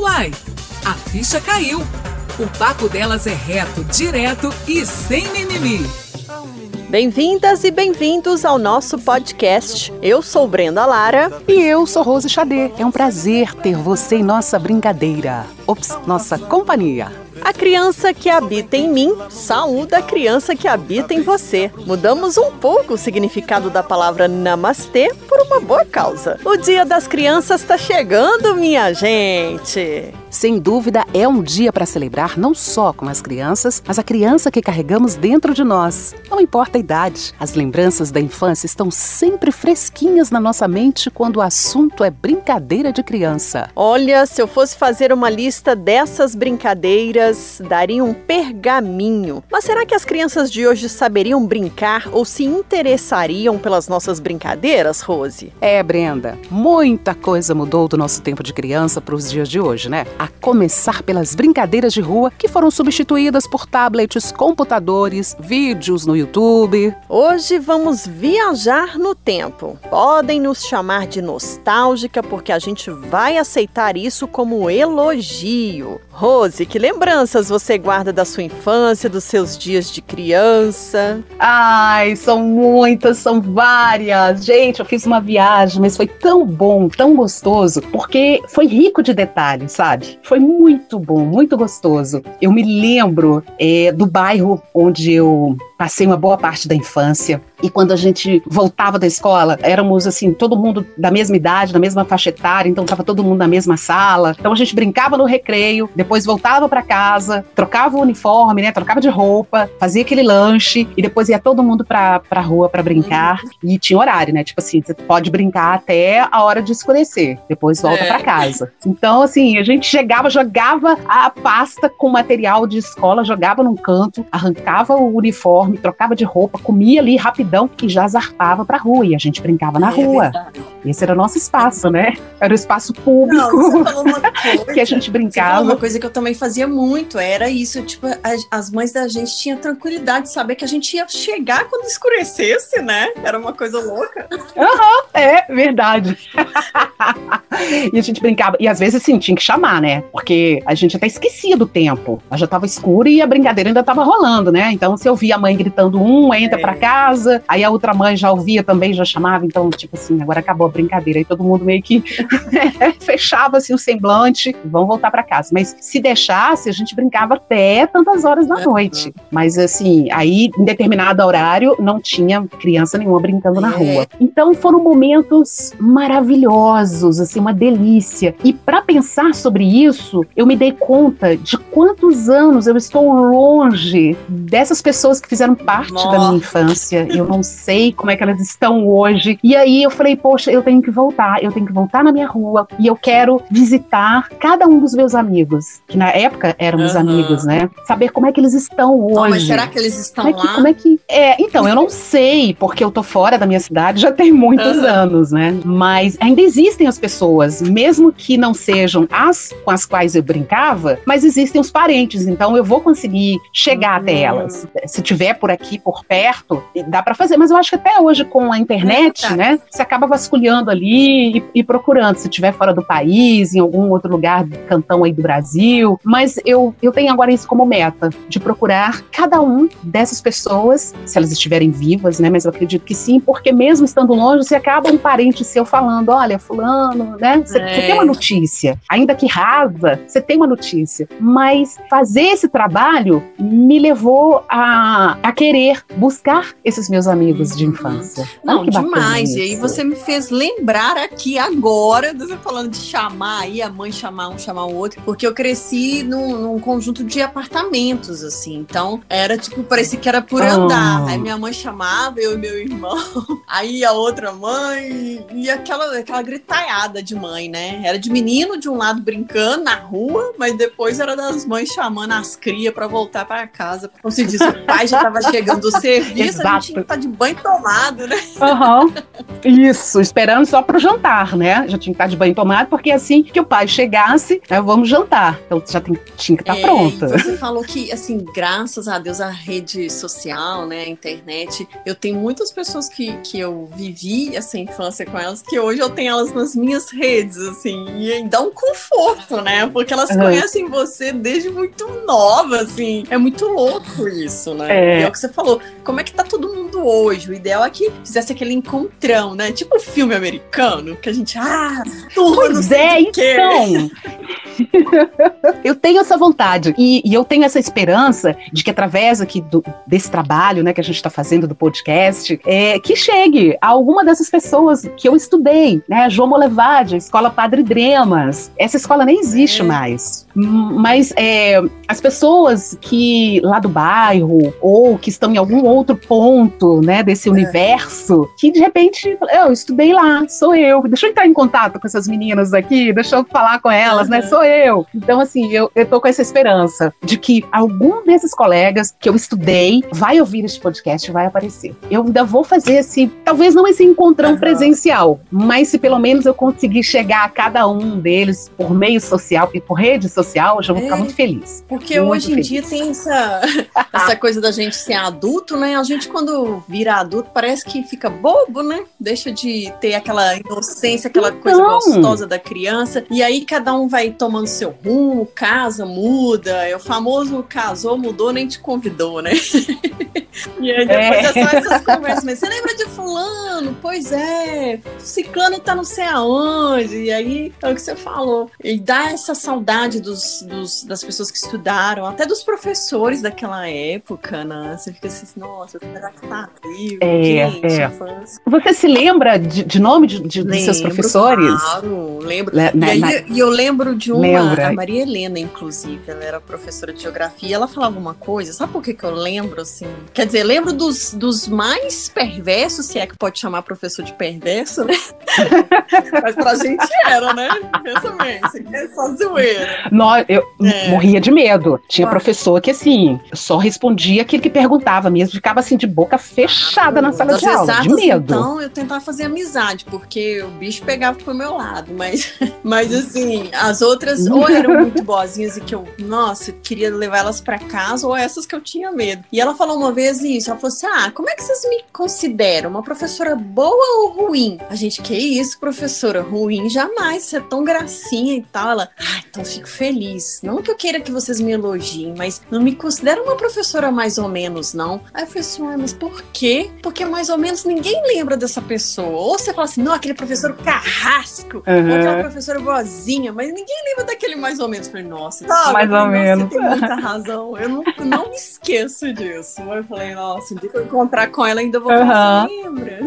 Uai, a ficha caiu. O papo delas é reto, direto e sem mimimi. Bem-vindas e bem-vindos ao nosso podcast. Eu sou Brenda Lara. E eu sou Rose Xadê. É um prazer ter você em nossa brincadeira. Ops, nossa companhia. A criança que habita em mim saúda a criança que habita em você. Mudamos um pouco o significado da palavra namastê por uma boa causa. O Dia das Crianças está chegando, minha gente. Sem dúvida, é um dia para celebrar não só com as crianças, mas a criança que carregamos dentro de nós. Não importa a idade, as lembranças da infância estão sempre fresquinhas na nossa mente quando o assunto é brincadeira de criança. Olha, se eu fosse fazer uma lista dessas brincadeiras, daria um pergaminho. Mas será que as crianças de hoje saberiam brincar ou se interessariam pelas nossas brincadeiras, Rose? É, Brenda, muita coisa mudou do nosso tempo de criança para os dias de hoje, né? A começar pelas brincadeiras de rua que foram substituídas por tablets, computadores, vídeos no YouTube. Hoje vamos viajar no tempo. Podem nos chamar de nostálgica porque a gente vai aceitar isso como elogio. Rose, que lembranças você guarda da sua infância, dos seus dias de criança? Ai, são muitas, são várias. Gente, eu fiz uma viagem, mas foi tão bom, tão gostoso, porque foi rico de detalhes, sabe? Foi muito bom, muito gostoso. Eu me lembro é, do bairro onde eu passei uma boa parte da infância. E quando a gente voltava da escola, éramos assim, todo mundo da mesma idade, da mesma faixa etária, então tava todo mundo na mesma sala. Então a gente brincava no recreio, depois voltava para casa, trocava o uniforme, né? Trocava de roupa, fazia aquele lanche e depois ia todo mundo pra, pra rua para brincar. E tinha horário, né? Tipo assim, você pode brincar até a hora de escurecer, depois volta é. para casa. Então, assim, a gente chegava, jogava a pasta com material de escola, jogava num canto, arrancava o uniforme trocava de roupa, comia ali rapidão e já zarpava pra rua. E a gente brincava na é rua. Verdade. Esse era o nosso espaço, né? Era o espaço público Não, que a gente brincava. uma coisa que eu também fazia muito era isso, tipo, as, mães da gente tinham tranquilidade de saber que a gente ia chegar quando escurecesse, né? Era uma coisa louca. Aham, uhum, é verdade. e a gente brincava. E às vezes, assim, tinha que chamar, né? Porque a gente até esquecia do tempo. Já tava escuro e a brincadeira ainda tava rolando, né? Então, se eu via a mãe gritando um, entra é. para casa, aí a outra mãe já ouvia também, já chamava, então, tipo assim, agora acabou a brincadeira. Aí todo mundo meio que fechava assim o semblante, vamos voltar para casa. Mas se deixasse, a gente brincava até tantas horas da noite. Mas assim, aí em determinado horário não tinha criança nenhuma brincando na é. rua. Então foram momentos maravilhosos, assim, uma delícia. E para pensar sobre isso, eu me dei conta de quantos anos eu estou longe dessas pessoas que fizeram fizeram parte Nossa. da minha infância. Eu não sei como é que elas estão hoje. E aí eu falei, poxa, eu tenho que voltar, eu tenho que voltar na minha rua e eu quero visitar cada um dos meus amigos, que na época eram meus uhum. amigos, né? Saber como é que eles estão hoje. Oh, mas será que eles estão como é que, lá? Como é que é, então, eu não sei, porque eu tô fora da minha cidade já tem muitos uhum. anos, né? Mas ainda existem as pessoas, mesmo que não sejam as com as quais eu brincava, mas existem os parentes, então eu vou conseguir chegar uhum. até elas. Se tiver por aqui, por perto, dá para fazer. Mas eu acho que até hoje, com a internet, é né, você acaba vasculhando ali e, e procurando, se estiver fora do país, em algum outro lugar, cantão aí do Brasil. Mas eu, eu tenho agora isso como meta, de procurar cada um dessas pessoas, se elas estiverem vivas, né, mas eu acredito que sim, porque mesmo estando longe, você acaba um parente seu falando, olha, fulano, né, você, é. você tem uma notícia, ainda que rasa, você tem uma notícia. Mas fazer esse trabalho me levou a, a a querer buscar esses meus amigos de infância. Não, demais. E aí você me fez lembrar aqui agora, você falando de chamar aí, a mãe chamar um, chamar o outro, porque eu cresci num, num conjunto de apartamentos, assim. Então, era tipo, parecia que era por andar. Oh. Aí minha mãe chamava, eu e meu irmão, aí a outra mãe, e aquela, aquela gritalhada de mãe, né? Era de menino de um lado brincando na rua, mas depois era das mães chamando as crias para voltar para casa. Como se diz, o pai já tava chegando do serviço, Exato. a gente tá de banho tomado, né? Uhum. Isso, esperando só pro jantar, né? Já tinha que estar tá de banho tomado, porque assim que o pai chegasse, né, vamos jantar. Então já tem, tinha que estar tá é, pronta. Você falou que, assim, graças a Deus, a rede social, né, a internet, eu tenho muitas pessoas que, que eu vivi essa infância com elas, que hoje eu tenho elas nas minhas redes, assim, e dá um conforto, né? Porque elas uhum. conhecem você desde muito nova, assim. É muito louco isso, né? É. é o que você falou. Como é que tá todo mundo hoje? O ideal é que fizesse aquele encontrão, né? Tipo um filme americano, que a gente, ah, tudo pois é, então. eu tenho essa vontade e, e, eu tenho essa esperança de que através aqui do, desse trabalho, né, que a gente está fazendo do podcast, é, que chegue a alguma dessas pessoas que eu estudei, né, João Molevade, a Escola Padre Dremas. Essa escola nem existe é. mais, mas é, as pessoas que lá do bairro ou que estão em algum outro ponto, né, desse é. universo, que de repente eu estudei lá, sou eu. Deixa eu entrar em contato com essas meninas aqui, deixa eu falar com elas, uhum. né? Sou eu. Então, assim, eu, eu tô com essa esperança de que algum desses colegas que eu estudei vai ouvir este podcast e vai aparecer. Eu ainda vou fazer assim, talvez não esse encontrão uhum. presencial, mas se pelo menos eu conseguir chegar a cada um deles por meio social e por rede social, eu já vou é, ficar muito feliz. Porque muito hoje feliz. em dia tem essa, essa coisa da gente ser adulto, né? A gente, quando vira adulto, parece que fica bobo, né? Deixa de ter aquela inocência, aquela então. coisa gostosa da criança. E aí cada um vai tomando seu rumo, casa, muda. É o famoso casou, mudou, nem te convidou, né? e aí depois é. é só essas conversas. Mas você lembra de fulano? Pois é. Ciclano tá não sei aonde. E aí é o que você falou. E dá essa saudade dos, dos, das pessoas que estudaram, até dos professores daquela época, né? Você fica assim, nossa, será que tá vivo? É, Gente, é. Você se lembra de, de nome de, de, lembro, de seus professores? Claro, lembro. Le, e, aí, na... eu lembro de uma, Lembra? a Maria Helena, inclusive, ela era professora de geografia, ela falava uma coisa, sabe por que, que eu lembro, assim? Quer dizer, lembro dos, dos mais perversos, se é que pode chamar professor de perverso, né? Mas pra gente era, né? Pensa bem, é só zoeira. Eu é. morria de medo. Tinha ah. professor que, assim, só respondia aquilo que perguntava mesmo, ficava assim de boca fechada na sala de aula, de medo. Então, eu tentava fazer amizade, porque o bicho pegava pro meu lado, mas, mas assim, as outras ou eram muito boazinhas e que eu, nossa, queria levar elas para casa, ou essas que eu tinha medo. E ela falou uma vez isso, ela falou assim: ah, como é que vocês me consideram? Uma professora boa ou ruim? A gente, que isso, professora? Ruim jamais, você é tão gracinha e tal. Ela, ah, então fico feliz. Não que eu queira que vocês me elogiem, mas não me considero uma professora mais ou menos, não. Aí eu falei assim, ah, mas por quê? Porque mais ou menos ninguém lembra dessa pessoa. Ou você fala assim, não, aquele professor carrasco, uhum. ou aquela professora boazinha, mas ninguém lembra daquele mais ou menos. Eu falei, nossa, sabe? mais ou menos. Você tem muita razão. Eu não, não me esqueço disso. Eu falei, nossa, um dia que eu encontrar com ela, ainda vou falar, uhum. lembra?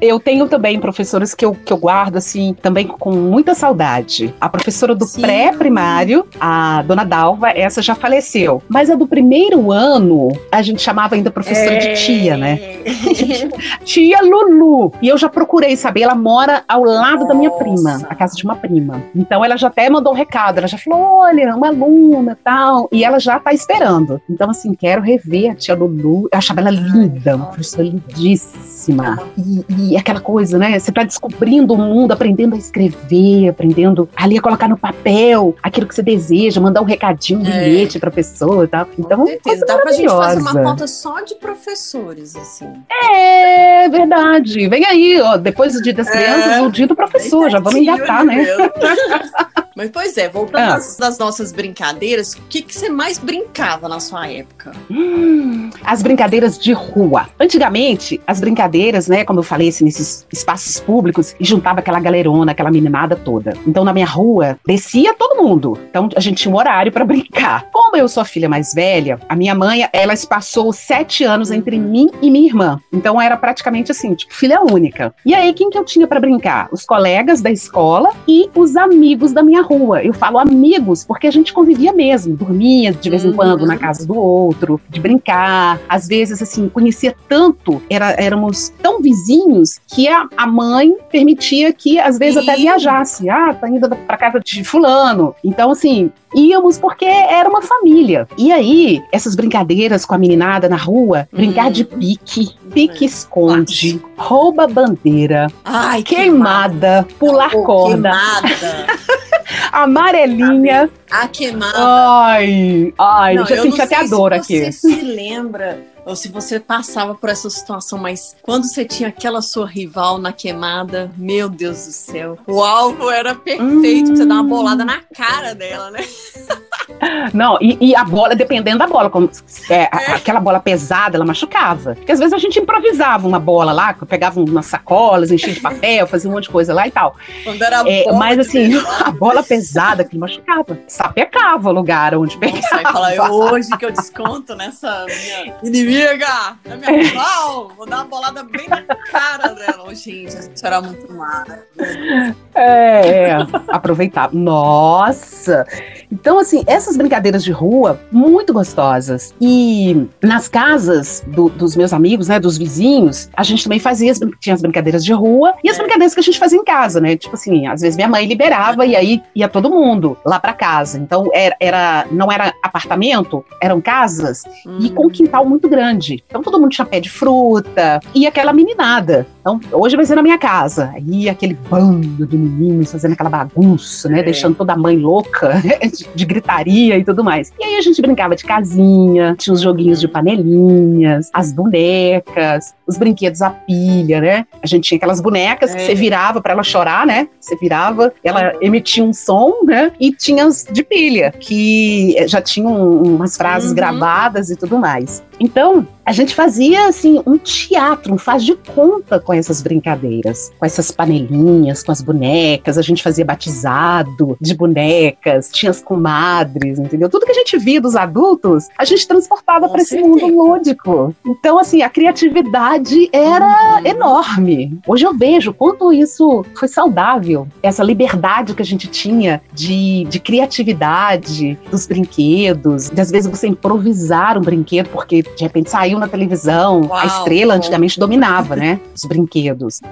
Eu tenho também professores que eu, que eu guardo, assim, também com muita saudade. A professora do pré-primário, a dona Dalva, essa já faleceu. Mas a do primeiro ano, a gente chamava ainda professora é... de tia, né? tia Lulu. E eu já procurei saber, ela mora ao lado Nossa. da minha prima, a casa de uma prima. Então ela já até mandou um recado, ela já falou: olha, uma aluna tal. E ela já tá esperando. Então, assim, quero rever a tia Lulu. Eu achava ela linda, uma professora lindíssima. E, e e aquela coisa, né? Você tá descobrindo o mundo, aprendendo a escrever, aprendendo ali a colocar no papel aquilo que você deseja, mandar um recadinho, um é. bilhete pra pessoa e tal. Então, Com certeza. dá pra gente fazer uma pauta só de professores, assim. É verdade. Vem aí, ó, depois do dia das é. crianças, o dia do professor, já vamos engatar, né? Mas, pois é, voltando ah. das nossas brincadeiras, o que, que você mais brincava na sua época? Hum, as brincadeiras de rua. Antigamente, as brincadeiras, né, como eu falei, assim, nesses espaços públicos, e juntava aquela galerona, aquela meninada toda. Então, na minha rua, descia todo mundo. Então, a gente tinha um horário para brincar. Como eu sou a filha mais velha, a minha mãe, ela passou sete anos entre mim e minha irmã. Então, era praticamente assim, tipo, filha única. E aí, quem que eu tinha para brincar? Os colegas da escola e os amigos da minha rua. Eu falo amigos, porque a gente convivia mesmo, dormia de vez em quando na uhum. casa do outro, de brincar. Às vezes, assim, conhecia tanto, era, éramos tão vizinhos meninos que a, a mãe permitia que às vezes Sim. até viajasse. Ah, tá indo para casa de fulano. Então assim, íamos porque era uma família. E aí, essas brincadeiras com a meninada na rua, brincar de pique, pique esconde, rouba bandeira, Ai, queimada, queimada, pular oh, corda. Queimada. amarelinha. A queimada. Ai, ai, não, já senti até a dor aqui. Você se lembra ou se você passava por essa situação, mas quando você tinha aquela sua rival na queimada, meu Deus do céu, o alvo era perfeito hum. pra você dar uma bolada na cara dela, né? Não, e, e, a bola, dependendo da bola, como, é, é. aquela bola pesada, ela machucava. Porque às vezes a gente improvisava uma bola lá, pegava umas sacolas, enchia de papel, fazia um monte de coisa lá e tal. Quando era é, mas assim, a bola pesada que machucava, sapecava o lugar onde pegava. Nossa, fala, é hoje que eu desconto nessa minha inimiga, na minha rival, vou dar uma bolada bem na cara dela. Gente, isso era muito mal. É, é, aproveitar. Nossa! Então, assim, essas brincadeiras de rua, muito gostosas. E nas casas do, dos meus amigos, né, dos vizinhos, a gente também fazia, as, tinha as brincadeiras de rua e as é. brincadeiras que a gente fazia em casa, né? Tipo assim, às vezes minha mãe liberava e aí ia todo mundo lá para casa. Então, era, era, não era apartamento, eram casas hum. e com um quintal muito grande. Então, todo mundo tinha pé de fruta e aquela meninada. Então, hoje vai ser na minha casa. Aí aquele bando de meninos fazendo aquela bagunça, né? É. Deixando toda a mãe louca de, de gritaria e tudo mais. E aí a gente brincava de casinha, tinha os joguinhos de panelinhas, as bonecas, os brinquedos a pilha, né? A gente tinha aquelas bonecas é. que você virava para ela chorar, né? Você virava, ela emitia um som, né? E tinha as de pilha, que já tinham umas frases uhum. gravadas e tudo mais. Então, a gente fazia assim um teatro, um faz de conta com essas brincadeiras, com essas panelinhas, com as bonecas. A gente fazia batizado de bonecas, tinha as comadres, entendeu? Tudo que a gente via dos adultos, a gente transportava para esse mundo lúdico. Então, assim, a criatividade era uhum. enorme. Hoje eu vejo quanto isso foi saudável, essa liberdade que a gente tinha de, de criatividade dos brinquedos, de às vezes você improvisar um brinquedo, porque de repente saiu na televisão, Uau, a estrela antigamente dominava, né? Os brinquedos.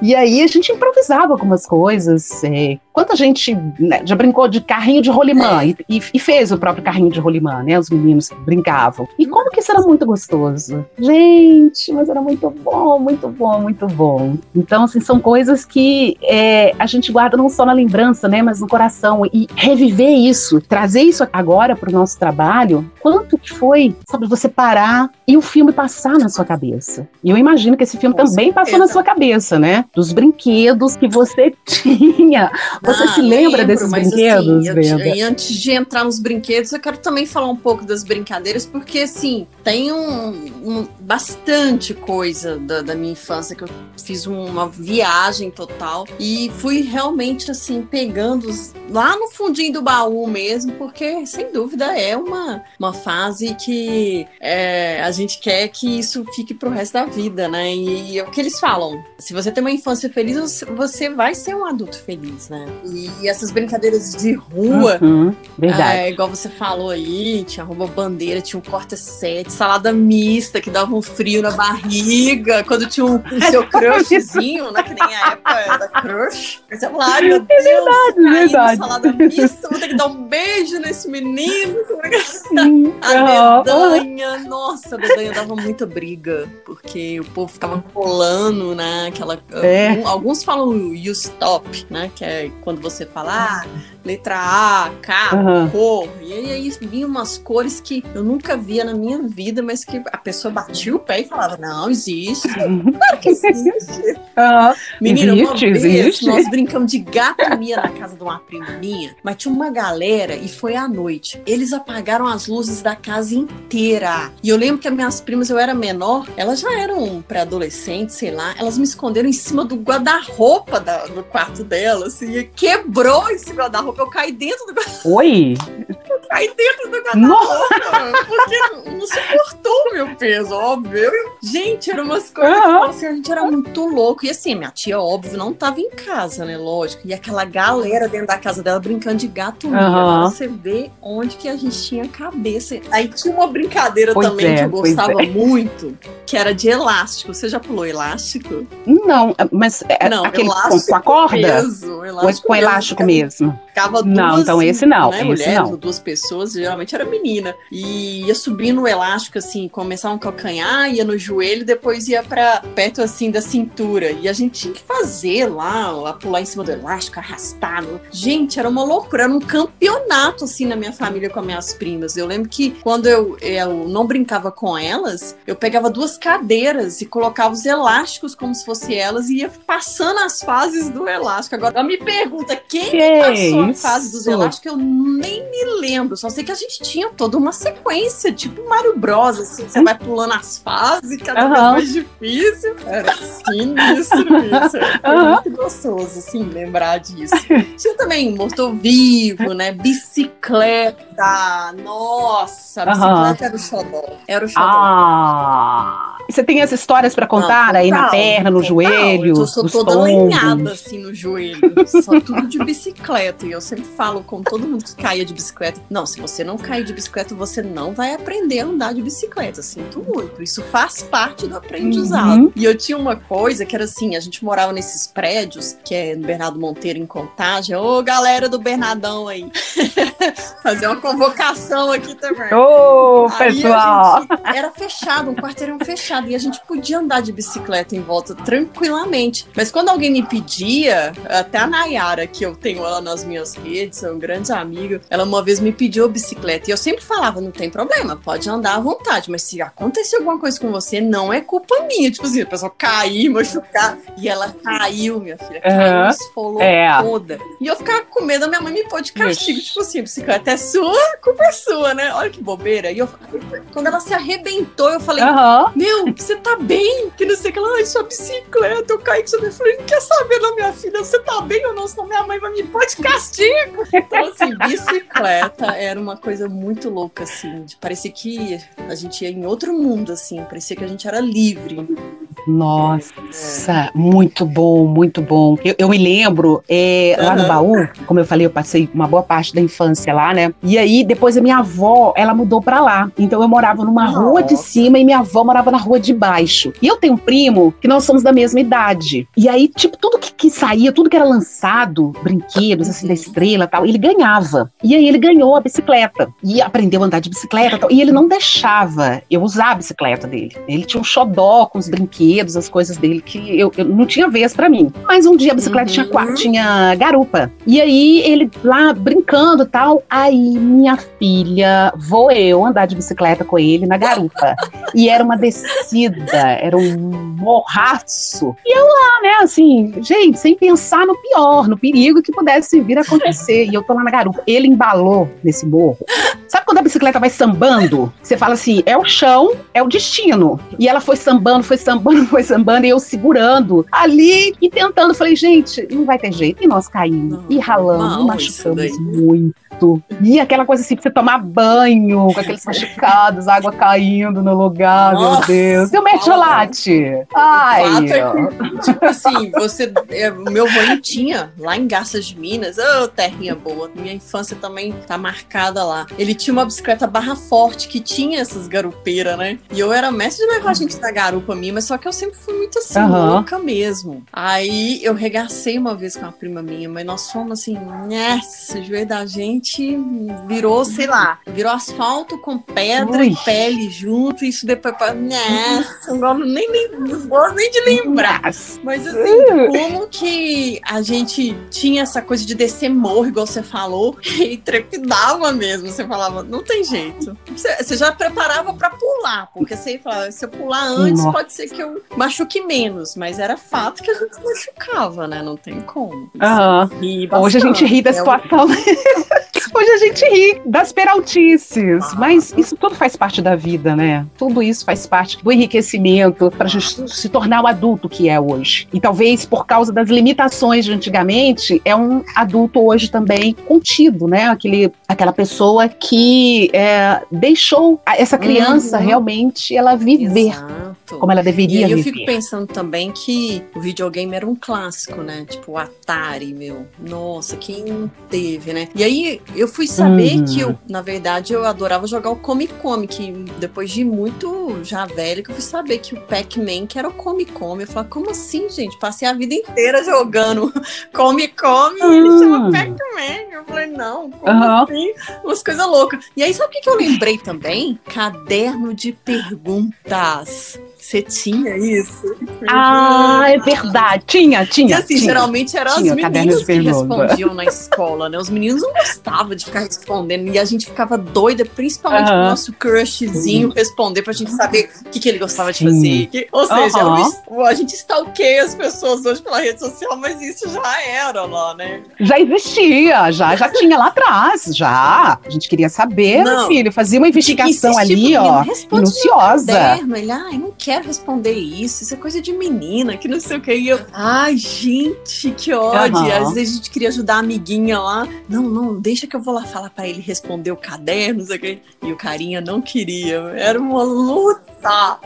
E aí a gente improvisava algumas coisas. É, quanta gente né, já brincou de carrinho de rolimã é. e, e, fez o próprio carrinho de rolimã, né? Os meninos brincavam. E como que isso era muito gostoso. Gente, mas era muito bom, muito bom, muito bom. Então, assim, são coisas que é, a gente guarda não só na lembrança, né? Mas no coração. E reviver isso, trazer isso agora para o nosso trabalho, quanto que foi, sabe, você parar e o filme passar na sua cabeça. E eu imagino que esse filme Com também certeza. passou na sua cabeça, né? Dos brinquedos que você tinha. Você ah, se lembra lembro, desses brinquedos, assim, E antes de entrar nos brinquedos, eu quero também falar um pouco das brincadeiras, porque assim, tem um, um bastante coisa da, da, minha infância que eu fiz uma viagem total e fui realmente assim pegando lá no fundinho do baú mesmo, porque sem dúvida é uma, uma fase que é, a gente quer que isso fique pro resto da vida, né? E, e é o que eles falam: se você tem uma infância feliz, você vai ser um adulto feliz, né? E, essas brincadeiras de rua, uhum, verdade. É, igual você falou aí, tinha rouba bandeira, tinha um corta-sete, salada mista que dava um frio na barriga, quando tinha um, um seu crushzinho, né? Que nem a época da crush. Fala, ai meu Deus, é verdade, verdade. salada mista, vou ter que dar um beijo nesse menino. Sim. a dedanha, nossa, Dedanha dava muita briga, porque o povo ficava colando, né? Aquela, é. alguns falam you stop, né? Que é quando você fala ah, letra A, K, uhum. cor. E aí vinham umas cores que eu nunca via na minha vida, mas que a pessoa batia o pé e falava: Não, existe. Claro que existe. Uhum. Menina, existe, vez existe. nós brincamos de gato mia na casa de uma prima minha, mas tinha uma galera e foi à noite. Eles apagaram as luzes da casa inteira. E eu lembro que minhas primas, eu era menor, elas já eram pré-adolescentes, sei lá, elas me esconderam em cima do guarda-roupa do quarto delas, assim, e quebrou esse guarda-roupa, eu caí dentro do guarda-roupa. Oi? Caí dentro do guarda-roupa, porque não suportou o meu peso, óbvio. Gente, eram umas coisas uhum. que assim, a gente era muito louco. E assim, minha tia, óbvio, não tava em casa, né? Lógico. E aquela galera dentro da casa dela brincando de gato uhum. Você vê onde que a gente tinha cabeça. Aí tinha uma brincadeira pois também é, que eu gostava é. muito, que era de elástico. Você já pulou elástico? Não, mas é não, aquele com, com, a corda? Peso, elástico com elástico mesmo. Ficava duas, não, então esse não. Né, esse mulheres não. duas pessoas, geralmente era menina. E ia subindo o elástico, assim, começava um calcanhar, ia no joelho, depois ia para perto, assim, da cintura. E a gente tinha que fazer lá, lá pular em cima do elástico, arrastado. Gente, era uma loucura, era um campeonato, assim, na minha família com as minhas primas. Eu lembro que quando eu, eu não brincava com elas, eu pegava duas cadeiras e colocava os elásticos como se fosse elas e ia passando as fases do elástico. Agora, me pergunta, quem que passou a fase dos elásticos? Eu nem me lembro. Só sei que a gente tinha toda uma sequência, tipo Mario Bros, assim, você vai pulando as fases, cada uhum. vez mais difícil. Era sinistro isso. Foi uhum. muito gostoso, assim, lembrar disso. Tinha também morto-vivo, né? Bicicleta. Nossa, bicicleta uhum. era o xodó. Era o xodó. Ah. Você tem as histórias para contar Não, aí na perna, no total. joelho? Eu sou toda alinhada assim no joelho. Só tudo de bicicleta. E eu sempre falo com todo mundo que caia de bicicleta. Não, se você não cair de bicicleta, você não vai aprender a andar de bicicleta. Sinto muito. Isso faz parte do aprendizado. Uhum. E eu tinha uma coisa que era assim: a gente morava nesses prédios, que é no Bernardo Monteiro, em Contagem. Ô, galera do Bernardão aí. Fazer uma convocação aqui também. Ô, pessoal! Era fechado, um quarteirão fechado fechado e a gente podia andar de bicicleta em volta tranquilamente. Mas quando alguém me pedia, até a Nayara, que eu tenho ela nas minhas redes, é um grande amigo, ela uma vez me pediu bicicleta e eu sempre falava: não tem problema, pode andar à vontade, mas se acontecer alguma coisa com você, não é culpa minha. Tipo assim, a pessoa cair, machucar. E ela caiu, minha filha, caiu, uhum. esfolou é. toda. E eu ficava com medo, a minha mãe me pôde de castigo. Ixi. Tipo assim, a bicicleta é sua, culpa é sua, né? Olha que bobeira. E eu, quando ela se arrebentou, eu falei: uhum. meu, você tá bem? Que não sei o que lá, ai, sua bicicleta, eu caí com você. Eu falei, não quer saber, não, minha filha, você tá bem ou não? Senão minha mãe vai me pôr de castigo. Então, assim, bicicleta era uma coisa muito louca, assim. Parecia que a gente ia em outro mundo, assim. Parecia que a gente era livre. Nossa, é. muito bom, muito bom. Eu, eu me lembro, é, lá no baú, como eu falei, eu passei uma boa parte da infância lá, né? E aí, depois a minha avó, ela mudou pra lá. Então eu morava numa Nossa. rua de cima e minha avó morava na rua de baixo. E eu tenho um primo que nós somos da mesma idade. E aí, tipo, tudo que, que saía, tudo que era lançado, brinquedos, assim, da estrela tal, ele ganhava. E aí ele ganhou a bicicleta. E aprendeu a andar de bicicleta tal. E ele não deixava eu usar a bicicleta dele. Ele tinha um xodó com os brinquedos, as coisas dele, que eu, eu não tinha vez para mim. Mas um dia a bicicleta uhum. tinha, tinha garupa. E aí ele lá brincando tal. Aí minha filha, vou eu andar de bicicleta com ele na garupa. e era uma descida era um morraço. E eu lá, né, assim, gente, sem pensar no pior, no perigo que pudesse vir a acontecer. E eu tô lá na garupa. Ele embalou nesse morro. Sabe quando a bicicleta vai sambando? Você fala assim, é o chão, é o destino. E ela foi sambando, foi sambando, foi sambando, e eu segurando ali e tentando. Falei, gente, não vai ter jeito. E nós caímos, e ralando, e machucamos muito. E aquela coisa assim, pra você tomar banho, com aqueles machucados, água caindo no lugar, Nossa, meu Deus. E o mertiolate? Ai. O é que, tipo assim, você. É, meu avô tinha lá em Garças de Minas, ô, oh, terrinha boa. Minha infância também tá marcada lá. Ele tinha uma bicicleta barra forte que tinha essas garupeiras, né? E eu era mestre de levar a gente na garupa minha, mas só que eu sempre fui muito assim, uhum. louca mesmo. Aí eu regacei uma vez com uma prima minha, mas nós fomos assim, nessa, o joelho da gente virou, sei lá, virou asfalto com pedra Ui. e pele junto, e isso depois. Nossa, não, nem, nem, não gosto nem de lembrar. Mas assim, como que a gente tinha essa coisa de descer morro, igual você falou, e trepidava mesmo. Você falava, não tem jeito. Você, você já preparava pra pular, porque você falava, se eu pular antes, Nossa. pode ser que eu machuque menos, mas era fato que a gente machucava, né? Não tem como. Uhum. Hoje a gente ri da é situação. Hoje a gente ri das peraltices, mas isso tudo faz parte da vida, né? Tudo isso faz parte do enriquecimento para se tornar o adulto que é hoje. E talvez por causa das limitações de antigamente, é um adulto hoje também contido, né? Aquele, aquela pessoa que é, deixou essa criança Uhum. realmente ela viver Exato. como ela deveria aí eu fico pensando também que o videogame era um clássico, né? Tipo o Atari, meu. Nossa, quem teve, né? E aí eu fui saber Uhum. que eu, na verdade, eu adorava jogar o Come Come, que depois de muito já velho que eu fui saber que o Pac-Man que era o Come Come. Eu falei, como assim, gente? Passei a vida inteira jogando Come Come e ele Hum. chama Pac-Man. Eu falei, não, como Aham. assim? Umas coisas loucas. E aí, sabe o que eu lembrei também? Caderno de perguntas. Você tinha isso? Ah, é verdade. Tinha, E tinha. assim, tinha. geralmente eram Tinha meninas de que respondiam na escola, né? Os meninos não gostavam de ficar respondendo. E a gente ficava doida, principalmente Aham. pro nosso crushzinho responder pra gente saber o que, que ele gostava de fazer. Que- ou seja, um- a gente stalkeia as pessoas hoje pela rede social, mas isso já era lá, né? Já existia, já, já tinha lá atrás, já. A gente queria saber, Não. filho, fazia uma investigação que ali, ó, minuciosa. caderno. Ele, ai, não quero responder isso, isso é coisa de menina, que não sei o que. E eu, ai, gente, que ódio. Aham. Às vezes a gente queria ajudar a amiguinha lá. Não, não, deixa que eu vou lá falar pra ele responder o caderno, não sei o que. E o carinha não queria. Era uma luta.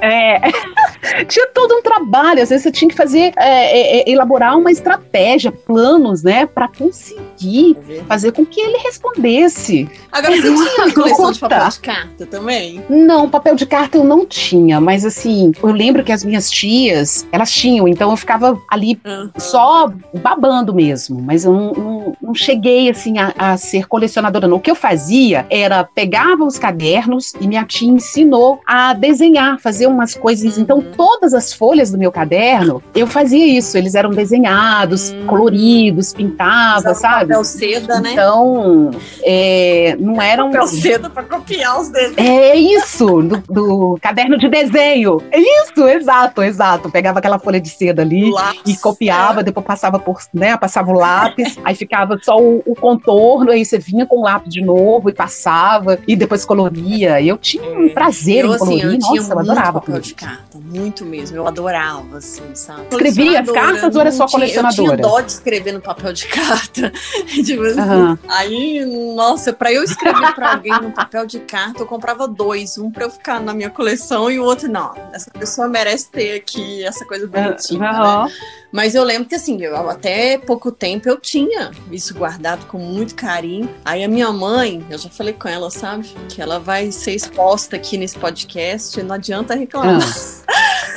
É, tinha todo um trabalho, às vezes você tinha que fazer, é, é, é, elaborar uma estratégia, planos, né, pra conseguir fazer com que ele respondesse. Agora, você Uma tinha coleção de papel de carta também? Não, papel de carta eu não tinha, mas assim, eu lembro que as minhas tias, elas tinham, então eu ficava ali Ah. só babando mesmo, mas eu não, não- não cheguei assim a, a ser colecionadora. Não. O que eu fazia era pegava os cadernos e minha tia ensinou a desenhar, fazer umas coisas. Então Uhum. todas as folhas do meu caderno eu fazia isso. Eles eram desenhados, Hum. coloridos, pintava, Usava sabe? Papel seda, né? Então é, não eram Papel seda pra copiar os desenhos. é isso, do, do caderno de desenho. É isso, exato, exato. Pegava aquela folha de seda ali Lápis. e copiava, depois passava por, né, passava o lápis, aí ficava só o, o contorno, aí você vinha com o lápis de novo e passava, e depois coloria. E eu tinha um prazer Eu, em assim, colorir, eu tinha nossa, eu muito adorava papel de carta, muito mesmo. Eu adorava, assim, sabe? Escrevia as Colecionadora, cartas ou era só tinha- Eu colecionadora? tinha dó de escrever no papel de carta. Tipo, Aham. Aí, nossa, pra eu escrever pra alguém no papel de carta, eu comprava dois. Um pra eu ficar na minha coleção e o outro, não. Essa pessoa merece ter aqui essa coisa bonitinha, né? Mas eu lembro que assim, eu, até pouco tempo eu tinha isso guardado com muito carinho. Aí a minha mãe, eu já falei com ela, sabe? Que ela vai ser exposta aqui nesse podcast, não adianta reclamar.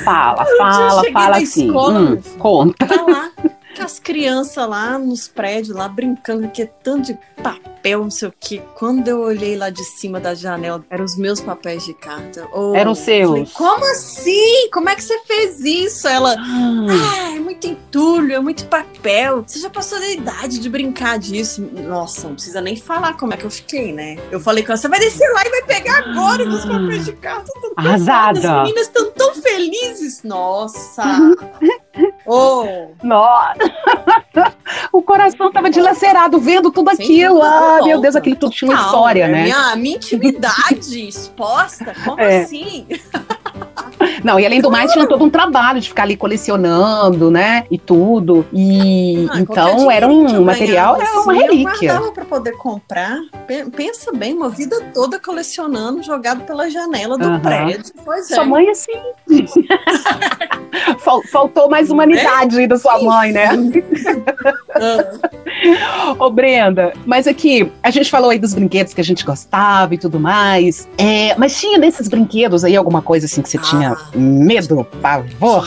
Fala, dia fala, cheguei fala na assim. escola, Hum, meu filho. conta. Tá lá, as crianças lá nos prédios, lá brincando, que é tanto de papel, não sei o quê. Quando eu olhei lá de cima da janela, eram os meus papéis de carta. Oh, Eram os falei, seus. Como assim? Como é que você fez isso? Ela, ah, é muito entulho, é muito papel. Você já passou da idade de brincar disso. Nossa, não precisa nem falar como é que eu fiquei, né? Eu falei com ela, você vai descer lá e vai pegar agora meus papéis de carta. Arrasada. As meninas estão tão felizes. Nossa! oh, Nossa! o coração tava dilacerado vendo tudo aquilo. Ah, meu Deus, aquilo tudo tinha uma Total, história, né? Minha, minha intimidade exposta? Como É. assim? Não, e além do mais, tinha todo um trabalho de ficar ali colecionando, né? E tudo. E Ah, então era um material, era uma Eu relíquia. guardava pra poder comprar. Pe- Pensa bem, uma vida toda colecionando, jogado pela janela do prédio. Pois é. Sua mãe, assim. Fal- Faltou mais humanidade aí da sua mãe, né? Ô, Brenda, mas aqui, a gente falou aí dos brinquedos que a gente gostava e tudo mais. É, mas tinha desses brinquedos aí alguma coisa assim que você Ah. tinha medo, pavor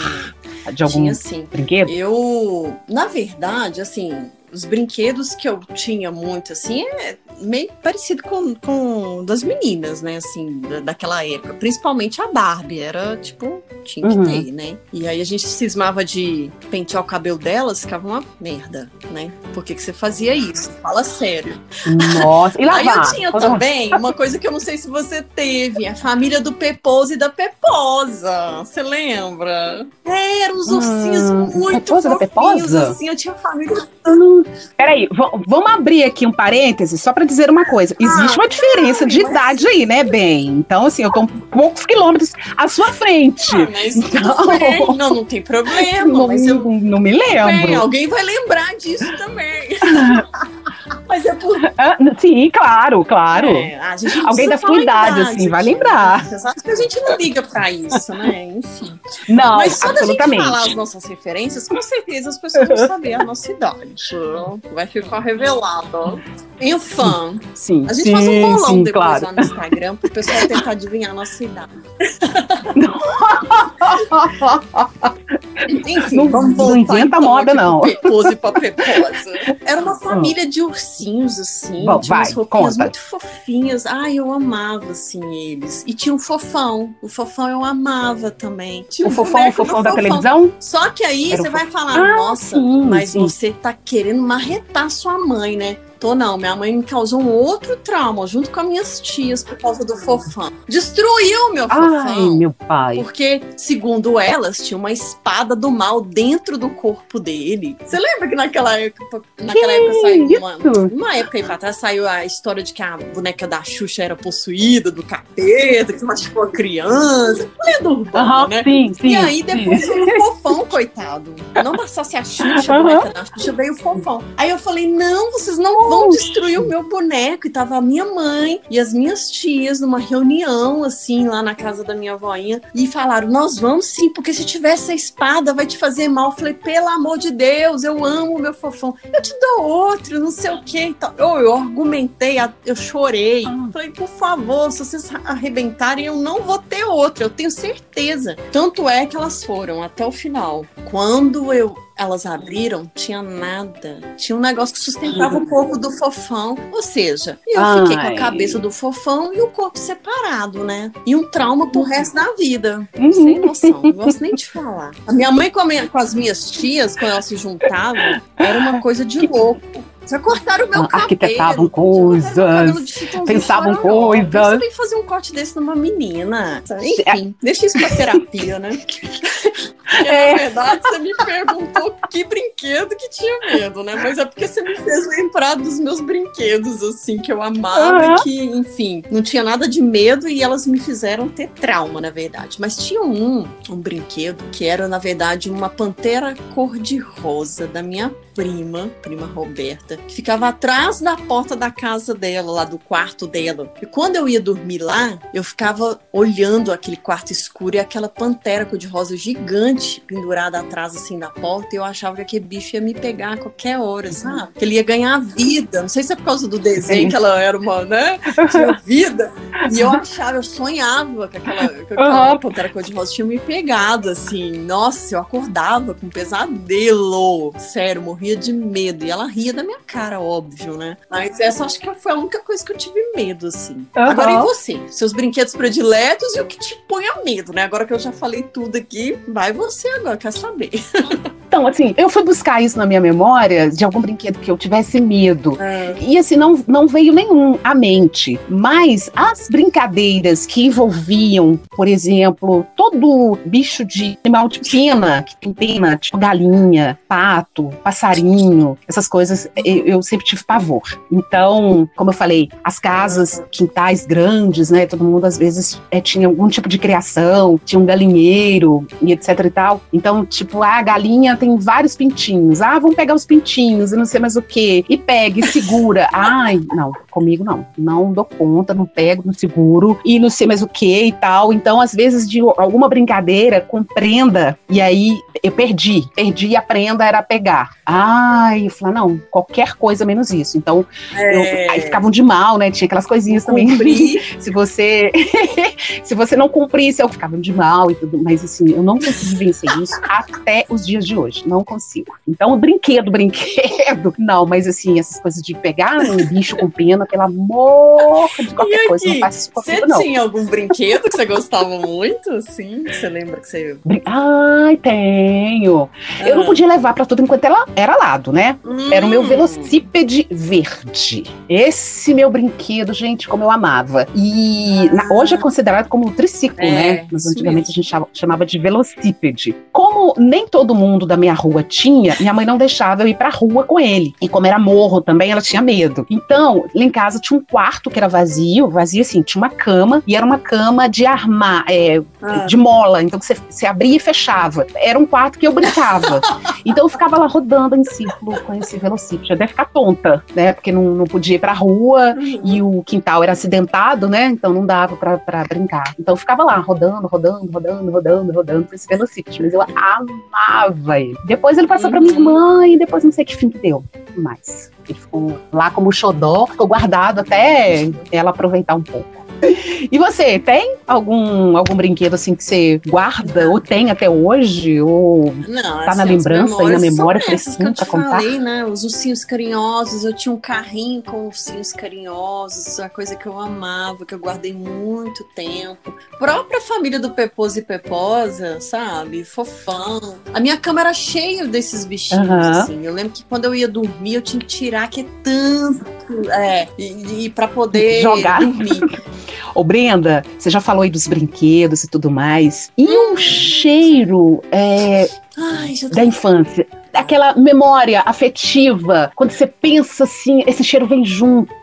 de algum Tinha sim. brinquedo? Eu, na verdade, assim, os brinquedos que eu tinha muito, assim, é meio parecido com, com das meninas, né, assim, da- daquela época. Principalmente a Barbie, era, tipo, tinha que Uhum. ter, né? E aí a gente cismava de pentear o cabelo delas, ficava uma merda, né? Por que que você fazia isso? Fala sério. Nossa, e Aí lavar? eu tinha também uma coisa que eu não sei se você teve, a família do Peposo e da Peposa. Você lembra? É, eram uns ursinhos Hum, muito Peposo da fofinhos, Peposa? assim. Eu tinha família. Peraí, v- vamos abrir aqui um parêntese só pra dizer uma coisa. Existe Ah, uma diferença de idade aí, né, bem? Então, assim, eu tô poucos quilômetros à sua frente. Ah, mas Então- bem. Não, não tem problema. não, mas eu. não me Bem, lembro. alguém vai lembrar disso também. Mas é por... Ah, sim, claro, claro. É, Alguém da sua idade, assim, vai lembrar. Acho que a gente não liga pra isso, né? Enfim. Não, Mas só absolutamente. da gente falar as nossas referências, com certeza as pessoas vão saber a nossa idade. Vai ficar revelado. E Sim. A gente sim, faz um bolão sim, depois claro. lá no Instagram pro pessoal tentar adivinhar a nossa idade. Enfim, Não- vamos não inventa então, moda, não. pra Peposa. Era uma família de ursinhos, assim. Bom, tinha umas vai, roupinhas conta. muito fofinhas. Ai, eu amava, assim, eles. E tinha um fofão. O fofão eu amava também. Tinha O um fofão, o fofão da televisão? Só que aí Era você vai falar, Ah, nossa, sim, mas sim. você tá querendo marretar sua mãe, né? Tô não, minha mãe me causou um outro trauma junto com as minhas tias por causa do fofão. Destruiu meu Ai, fofão. meu pai. Porque, segundo elas, tinha uma espada do mal dentro do corpo dele. Você lembra que naquela época, naquela época saiu uma, uma época aí pra trás saiu a história de que a boneca da Xuxa era possuída do capeta, que machucou a criança. Lenda urbana, Aham, né? sim, sim. E aí sim. depois veio o fofão, coitado. Não bastasse a Xuxa, a boneca da Xuxa, veio o fofão. Aí eu falei, não, vocês não vão destruir o meu boneco. E tava a minha mãe e as minhas tias numa reunião, assim, lá na casa da minha voinha. E falaram, nós vamos sim, porque se tivesse a espada vai te fazer mal. Eu falei, pelo amor de Deus, eu amo o meu fofão. Eu te dou outro, não sei o que. Então, eu, eu argumentei, eu chorei. Ah. Falei, por favor, se vocês arrebentarem, eu não vou ter outro, eu tenho certeza. Tanto é que elas foram até o final. Quando eu elas abriram, tinha nada. Tinha um negócio que sustentava o corpo do fofão. Ou seja, eu fiquei com Ai. a cabeça do fofão e o corpo separado, né? E um trauma pro resto da vida. Uhum. Sem noção, não gosto nem de falar. A minha mãe com, a minha- com as minhas tias, quando elas se juntavam, era uma coisa de louco. Já cortaram o meu Ah, cabelo. arquitetavam coisas, pensavam coisas. Você vem fazer um corte desse numa menina. Enfim, deixa isso pra terapia, né? Porque, É. na verdade, você me perguntou que brinquedo que tinha medo, né? Mas é porque você me fez lembrar dos meus brinquedos, assim, que eu amava e que, enfim, não tinha nada de medo e elas me fizeram ter trauma, na verdade. Mas tinha um, um brinquedo que era, na verdade, uma pantera cor-de-rosa da minha prima, prima Roberta, que ficava atrás da porta da casa dela, lá do quarto dela. E quando eu ia dormir lá, eu ficava olhando aquele quarto escuro e aquela pantera cor-de-rosa gigante pendurada atrás assim da porta, e eu achava que aquele bicho ia me pegar a qualquer hora, sabe? Que ele ia ganhar vida. Não sei se é por causa do desenho que ela era uma, né? Tinha vida. E eu achava, eu sonhava que aquela, que aquela Aham. pantera cor-de-rosa tinha me pegado, assim. Nossa, eu acordava com um pesadelo. Sério, morria de medo. E ela ria da minha cara, óbvio, né? Mas essa acho que foi a única coisa que eu tive medo, assim. Aham. Agora e você? Seus brinquedos prediletos e o que te põe a medo, né? Agora que eu já falei tudo aqui, vai você agora, quer saber. Então, assim, eu fui buscar isso na minha memória de algum brinquedo que eu tivesse medo. É. E assim, não, não veio nenhum à mente. Mas as brincadeiras que envolviam, por exemplo, todo bicho de animal de pena, que tem pena, tipo galinha, pato, passarinho, essas coisas, eu, eu sempre tive pavor. Então, como eu falei, as casas, quintais grandes, né? Todo mundo às vezes é, tinha algum tipo de criação, tinha um galinheiro e etc e tal. Então, tipo, a galinha tem vários pintinhos. Ah, vamos pegar os pintinhos e não sei mais o quê. E pega e segura. Ai, não, comigo não. Não dou conta, não pego, não seguro e não sei mais o que e tal. Então, às vezes, de alguma brincadeira com prenda, e aí eu perdi. Perdi e a prenda era pegar. Ai, eu falei, não, qualquer coisa menos isso. Então, eu- É. aí ficavam de mal, né? Tinha aquelas coisinhas também. Se você se você não cumprisse, eu ficava de mal e tudo, mas assim, eu não consegui vencer isso até os dias de hoje, não consigo. Então, brinquedo, brinquedo, não, mas assim, essas coisas de pegar um bicho com pena, pelo amor de qualquer E coisa, não aqui, Você comigo, não. tinha algum brinquedo que você gostava muito, assim? Você lembra que você... Ai, tenho. Eu não Ah. podia levar pra tudo enquanto ela era lado, né? Era o meu Hum. velocípede verde. Esse meu brinquedo, gente, como eu amava. E Ah. na- hoje é considerado como um triciclo, É, né? Mas antigamente mesmo. a gente chama- chamava de velocípede. Como como nem todo mundo da minha rua tinha, minha mãe não deixava eu ir pra rua com ele. E como era morro também, ela tinha medo. Então, lá em casa tinha um quarto que era vazio, vazio assim, tinha uma cama, e era uma cama de armar, é, ah. de mola. Então você, você abria e fechava. Era um quarto que eu brincava. então eu ficava lá rodando em círculo com esse velocípede. Até ficar tonta, né? Porque não, não podia ir pra rua uhum. e o quintal era acidentado, né? Então não dava pra, pra brincar. Então eu ficava lá rodando, rodando, rodando, rodando, rodando com esse velocípede. Mas eu amava ele. Depois ele passou uhum. pra minha irmã e depois não sei que fim que deu mais. Ele ficou lá como xodó, ficou guardado até ela aproveitar um pouco. E você, tem algum, algum brinquedo assim que você guarda ou tem até hoje? Ou Não, tá assim, na lembrança e na memória fresquinha pra contar? Falei, né? Os ursinhos carinhosos, eu tinha um carrinho com ursinhos carinhosos, uma coisa que eu amava, que eu guardei muito tempo. Própria família do Peposo e Peposa, sabe? Fofão. A minha cama era cheia desses bichinhos, uhum. assim. Eu lembro que quando eu ia dormir, eu tinha que tirar, que é tanto. É, e, e pra poder Jogar. dormir. Ô, Brenda, você já falou aí dos brinquedos e tudo mais. E um hum. cheiro é, Ai, tô... da infância? Aquela memória afetiva, quando você pensa assim, esse cheiro vem junto.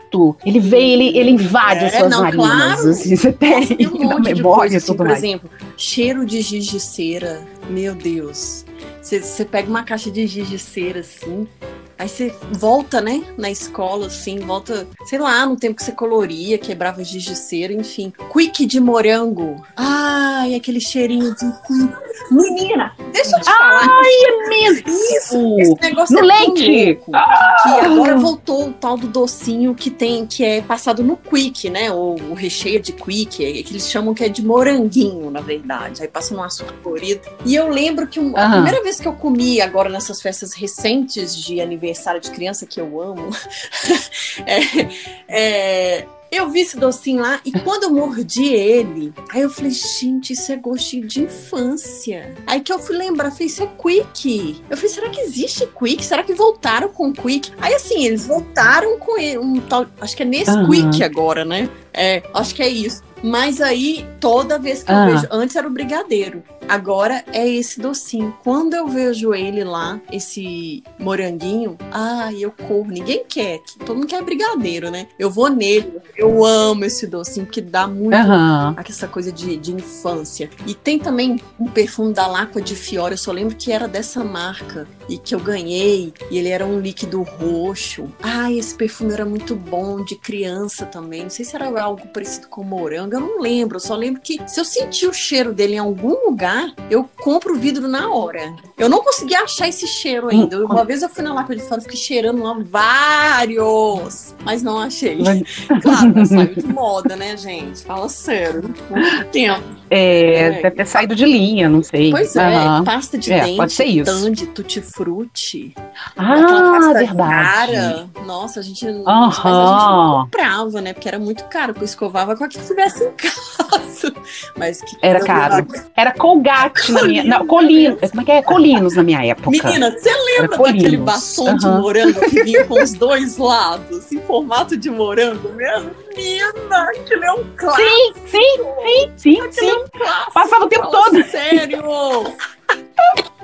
Ele vem, ele, ele invade é, suas não, narinas. Claro. Assim, você tem, tem um monte memória, de coisa, assim, Por mais. exemplo, cheiro de giz de cera. Meu Deus. Você, você pega uma caixa de giz de cera assim, Aí você volta, né, na escola, assim, volta, sei lá, no tempo que você coloria, quebrava giz de cera, enfim. Quick de morango. Ai, aquele cheirinho de Menina, deixa eu te falar. Ai, é mesmo. Isso, esse negócio no é leite. Louco, ah. Que agora voltou o tal do docinho que tem, que é passado no quick, né, ou o recheio de quick, é, que eles chamam que é de moranguinho, na verdade. Aí passa no açúcar colorido. E eu lembro que um, a primeira vez que eu comi agora nessas festas recentes de aniversário aniversário de criança que eu amo. é, é, eu vi esse docinho lá e quando eu mordi ele, aí eu falei, gente, isso é gostinho de infância. Aí que eu fui lembrar, falei, isso é Quick. Eu falei, será que existe Quick? Será que voltaram com Quick? Aí assim, eles voltaram com ele, um tal, acho que é nesse uhum. Quick agora, né? É, acho que é isso. Mas aí, toda vez que ah. eu vejo. Antes era o brigadeiro. Agora é esse docinho. Quando eu vejo ele lá, esse moranguinho, ai, eu corro. Ninguém quer. Todo mundo quer brigadeiro, né? Eu vou nele. Eu amo esse docinho, que dá muito uhum. essa coisa de, de infância. E tem também um perfume da Lacqua de Fiora. Eu só lembro que era dessa marca e que eu ganhei. E ele era um líquido roxo. Ai, esse perfume era muito bom, de criança também. Não sei se era algo parecido com morango. Eu não lembro. Eu só lembro que se eu sentir o cheiro dele em algum lugar, eu compro o vidro na hora. Eu não consegui achar esse cheiro ainda. Uma vez eu fui na Lapa de Fora, fiquei cheirando lá vários, mas não achei. Claro, saiu de moda, né, gente? Fala sério. Muito tempo. É, é, deve ter saído de linha, não sei. Pois é, uhum. pasta de é, dente, pode ser isso. Tandy, tutti-frutti. Ah, verdade. Cara. Nossa, a gente, uhum. a gente não comprava, né? Porque era muito caro, porque eu escovava com aquilo que tivesse em casa. Mas que era caro. Era Colgate na minha. Não, Colino. Como é que é? Colinos na minha época. Menina, você lembra daquele batom uhum. de morango que vinha com os dois lados, em formato de morango mesmo? Menina, aquilo é um clássico. Sim, sim, sim, sim. sim. É um Passava o tempo Fala todo. Sério.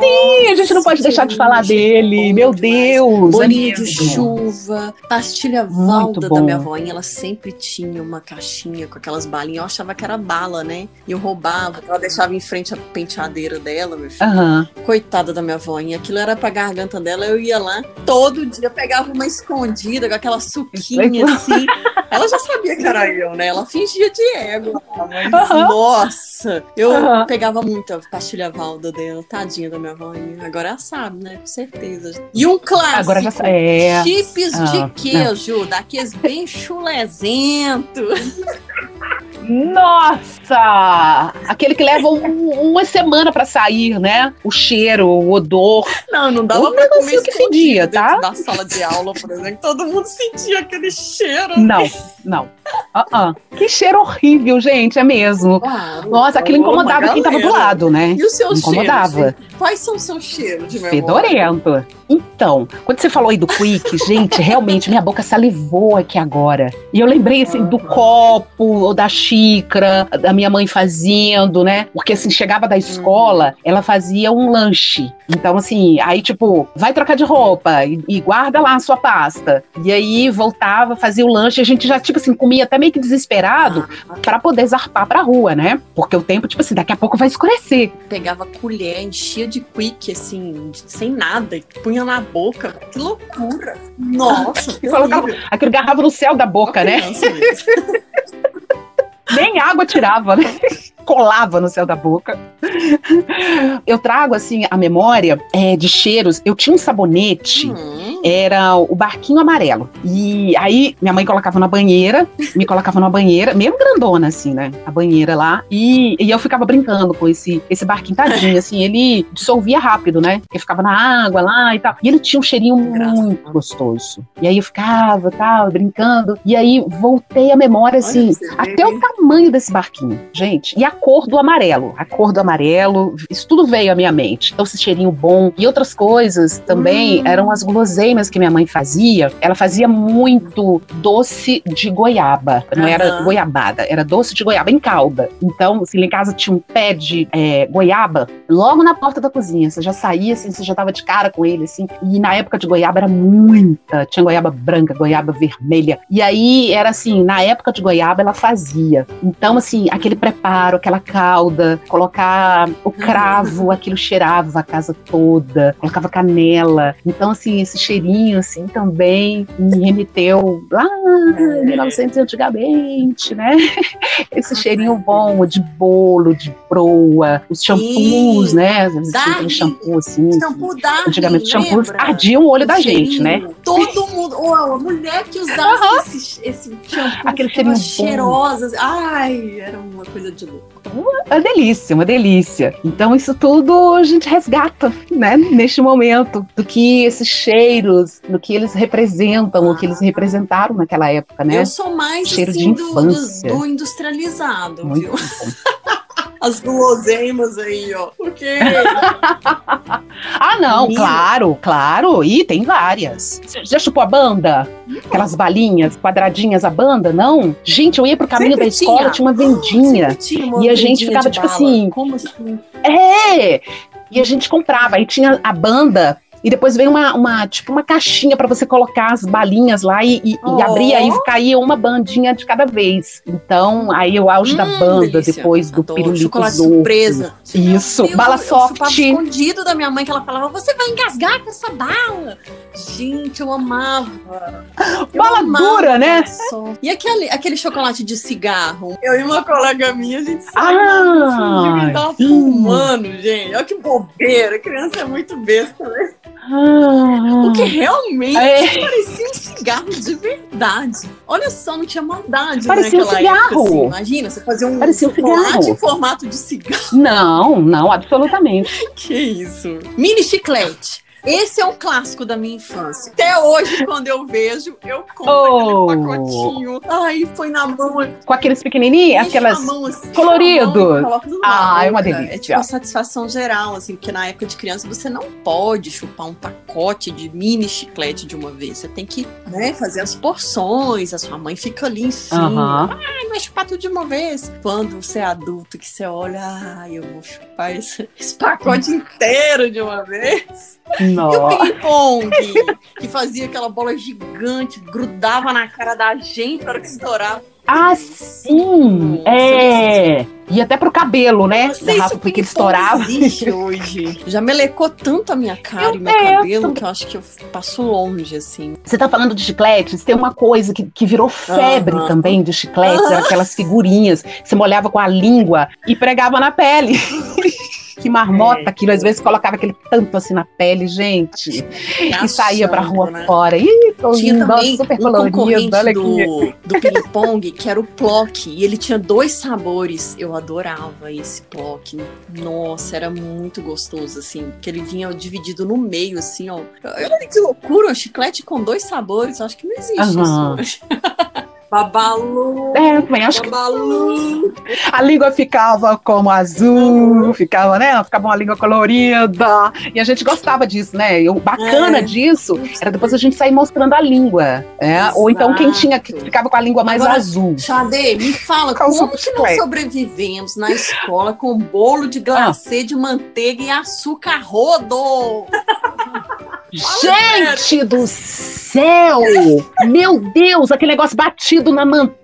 Sim, a gente não pode deixar de falar dele. Meu Deus. Bolinha de chuva, pastilha valda da minha avó. Ela sempre tinha uma caixinha com aquelas balinhas. Eu achava que era bala, né? E eu roubava. Ela deixava em frente a penteadeira dela, meu filho. Uhum. Coitada da minha avó. Aquilo era pra garganta dela. Eu ia lá todo dia, pegava uma escondida com aquela suquinha assim. Ela já sabia que era eu, né? Ela fingia de ego. Mas, uhum. nossa, eu uhum. pegava muita pastilha valda dela. Tadinha da minha avó. Agora ela sabe, né? Com certeza. E um clássico. Agora já é. Chips ah, de queijo, não. daqueles bem chulezentos. Nossa! Aquele que leva um, uma semana para sair, né? O cheiro, o odor. Não, não dava pra comer que fedia, tá? Da sala de aula, por exemplo, todo mundo sentia aquele cheiro. Não, não. Uh -uh. Que cheiro horrível, gente, é mesmo. Ah, Nossa, aquilo incomodava quem tava do lado, né? E o seu incomodava. cheiro? Quais são os seus cheiros de memória? Fedorento. Então, quando você falou aí do Quick, gente, realmente, minha boca salivou aqui agora. E eu lembrei, assim, do copo, ou da xícara, da minha mãe fazendo, né? Porque, assim, chegava da escola, uhum. ela fazia um lanche. Então, assim, aí, tipo, vai trocar de roupa e, e guarda lá a sua pasta. E aí, voltava, fazia o lanche, a gente já, tipo assim, comia até meio que desesperado para poder zarpar pra rua, né? Porque o tempo, tipo assim, daqui a pouco vai escurecer. Pegava colher, enchia de quick, assim, sem nada, punha na boca. Que loucura! Nossa! Que colocava aquele garrafa no céu da boca, né? Nem água tirava, né? Colava no céu da boca. Eu trago, assim, a memória é, de cheiros. Eu tinha um sabonete, uhum. era o barquinho amarelo. E aí, minha mãe colocava na banheira, me colocava na banheira, meio grandona, assim, né? A banheira lá. E, e eu ficava brincando com esse, esse barquinho tadinho, assim. Ele dissolvia rápido, né? Ele ficava na água lá e tal. E ele tinha um cheirinho muito gostoso. E aí eu ficava, tal, brincando. E aí voltei a memória, assim, até o tamanho desse barquinho, gente. E a cor do amarelo. A cor do amarelo, isso tudo veio à minha mente. Então, esse cheirinho bom. E outras coisas também hum. eram as guloseimas que minha mãe fazia. Ela fazia muito doce de goiaba. Não uhum. era goiabada, era doce de goiaba em calda. Então, assim, lá em casa tinha um pé de é, goiaba logo na porta da cozinha. Você já saía, assim, você já tava de cara com ele, assim. E na época de goiaba era muita. Tinha goiaba branca, goiaba vermelha. E aí era assim, na época de goiaba ela fazia. Então, assim, aquele preparo, aquela cauda, colocar o cravo, aquilo cheirava a casa toda, colocava canela. Então, assim, esse cheirinho, assim, também me remeteu lá em 1900 antigamente, né? Esse cheirinho bom de bolo, de broa, os shampoos, né? Vezes tinha aquele shampoo, assim. Shampoo da Antigamente os shampoos ardiam o olho da gente, né? Todo mundo, ou a mulher que usava uhum. esse, esse shampoo, aquele cheirinho cheirosa. Ai, era uma coisa de louco uma delícia, uma delícia. Então isso tudo a gente resgata, né, neste momento, do que esses cheiros, do que eles representam, o que eles representaram naquela época, né? Eu sou mais Cheiro assim, de infância. Do, do industrializado, Muito viu? as guloseimas aí, ó. Porque. ah, não, Menina. claro, claro. E tem várias. Você já chupou a banda? Aquelas balinhas, quadradinhas, a banda? Não? Gente, eu ia pro caminho Sempre da escola, tinha, tinha uma vendinha. Tinha uma e a gente ficava tipo bala. assim. Como assim? É! E a gente comprava. Aí tinha a banda e depois vem uma, uma tipo uma caixinha para você colocar as balinhas lá e, e, oh. e abrir, aí caía uma bandinha de cada vez. Então, aí o auge hum, da banda, delícia. depois do Adoro. pirulito Chocolate surpresa. Isso, Meu, bala soft. Eu escondido da minha mãe que ela falava, você vai engasgar com essa bala. Gente, eu amava. Eu bala amava dura, né? E aquele, aquele chocolate de cigarro? Eu e uma colega minha, a gente ah, que tava fumando, gente. Olha que bobeira. A criança é muito besta, né? Ah, Porque realmente é. parecia um cigarro de verdade. Olha só, não tinha maldade parecia naquela um cigarro. época. Assim. Imagina, você fazer um parecia chocolate um em formato de cigarro. Não, não, absolutamente. que isso. Mini chiclete. Esse é um clássico da minha infância. Até hoje, quando eu vejo, eu compro oh. aquele pacotinho. Ai, foi na mão. Com aqueles pequenininhos, aquelas assim, coloridos. Ah, é uma delícia. É tipo uma satisfação geral, assim, porque na época de criança você não pode chupar um pacote de mini chiclete de uma vez. Você tem que né, fazer as porções, a sua mãe fica ali em cima. Uhum. Ai, não é chupar tudo de uma vez. Quando você é adulto, que você olha, ai, eu vou chupar esse, esse pacote inteiro de uma vez. Nossa. E o ping-pong, que fazia aquela bola gigante, grudava na cara da gente para que estourava. Ah, sim! É! E até pro cabelo, né? Garrafa porque ele estourava. existe hoje. Já melecou tanto a minha cara e meu cabelo que eu acho que eu passo longe, assim. Você tá falando de chicletes? Tem uma coisa que, que virou febre uh -huh. também de chicletes, uh -huh. aquelas figurinhas. Você molhava com a língua e pregava na pele. que marmota é, aquilo. Às vezes colocava aquele tanto assim na pele, gente. e saía pra rua né? fora. Ih, tô tinha lindo, também super um colorido. Olha do, do ping-pong, que era o Plock. E ele tinha dois sabores. Eu adorava esse Plock. Nossa, era muito gostoso, assim. Que ele vinha dividido no meio, assim, ó. Olha que loucura, um chiclete com dois sabores. Acho que não existe uhum. isso. Babalu. É, também acho que Babalu. a língua ficava como azul, ficava, né? Ficava uma língua colorida. E a gente gostava disso, né? E o bacana É. disso era depois a gente sair mostrando a língua. É? Ou então quem tinha que ficava com a língua mais Agora, azul. Xadê, me fala, como que nós sobrevivemos na escola com bolo de glacê de manteiga e açúcar rodo? Gente do céu! Meu Deus, aquele negócio batido na manteiga.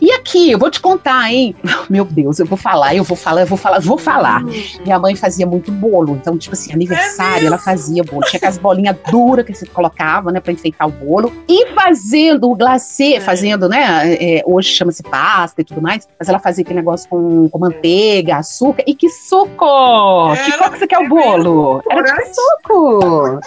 E aqui, eu vou te contar, hein? Meu Deus, eu vou falar, eu vou falar, eu vou falar, eu vou falar. Minha mãe fazia muito bolo, então, tipo assim, aniversário, ela fazia bolo. Tinha aquelas bolinhas duras que você colocava, né, pra enfeitar o bolo. E fazendo o glacê, fazendo, né, é, hoje chama-se pasta e tudo mais, mas ela fazia aquele negócio com, com manteiga, açúcar. E que suco! que Era- cor que você quer o bolo? Era de corante. suco!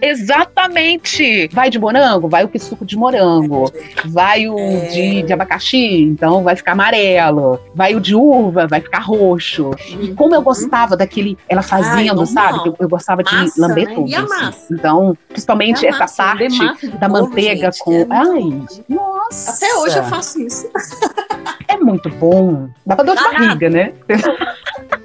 Exatamente! Vai de morango? Vai o que suco de morango. Vai o É. de, de abacaxi, então vai ficar amarelo. Vai o de uva, vai ficar roxo. E como eu gostava daquele, ela fazendo, normal. sabe? Eu, eu gostava de Massa, lamber né? tudo. E a assim. massa? Então, principalmente É essa massa, parte massa da bolo, manteiga gente, com. é Ai, nossa! Até hoje eu faço isso. É muito bom. Dá pra dor de barriga, né?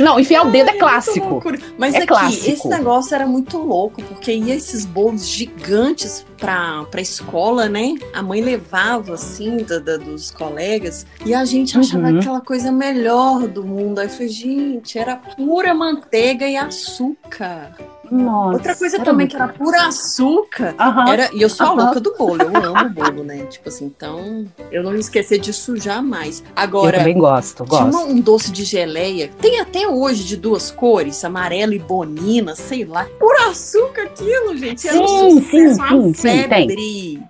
Não, enfiar o dedo é clássico. Mas É aqui, clássico. esse negócio era muito louco, porque ia esses bolos gigantes pra, pra escola, né? A mãe levava, assim, da, da- dos colegas, e a gente achava Uhum. aquela coisa melhor do mundo. Aí eu falei, gente, era pura manteiga e açúcar. Nossa. Outra coisa também que era pura açúcar. Aham. Era, e eu sou a louca do bolo, eu amo bolo, né? Tipo assim, então eu não me esquecer disso jamais. Eu Agora, também gosto, tinha gosto. uma- um doce de geleia, tem até hoje de duas cores, amarelo e bonina, sei lá. Por açúcar aquilo, gente. Era um Sim, sucesso, sim, uma sim, sim, tem. febre.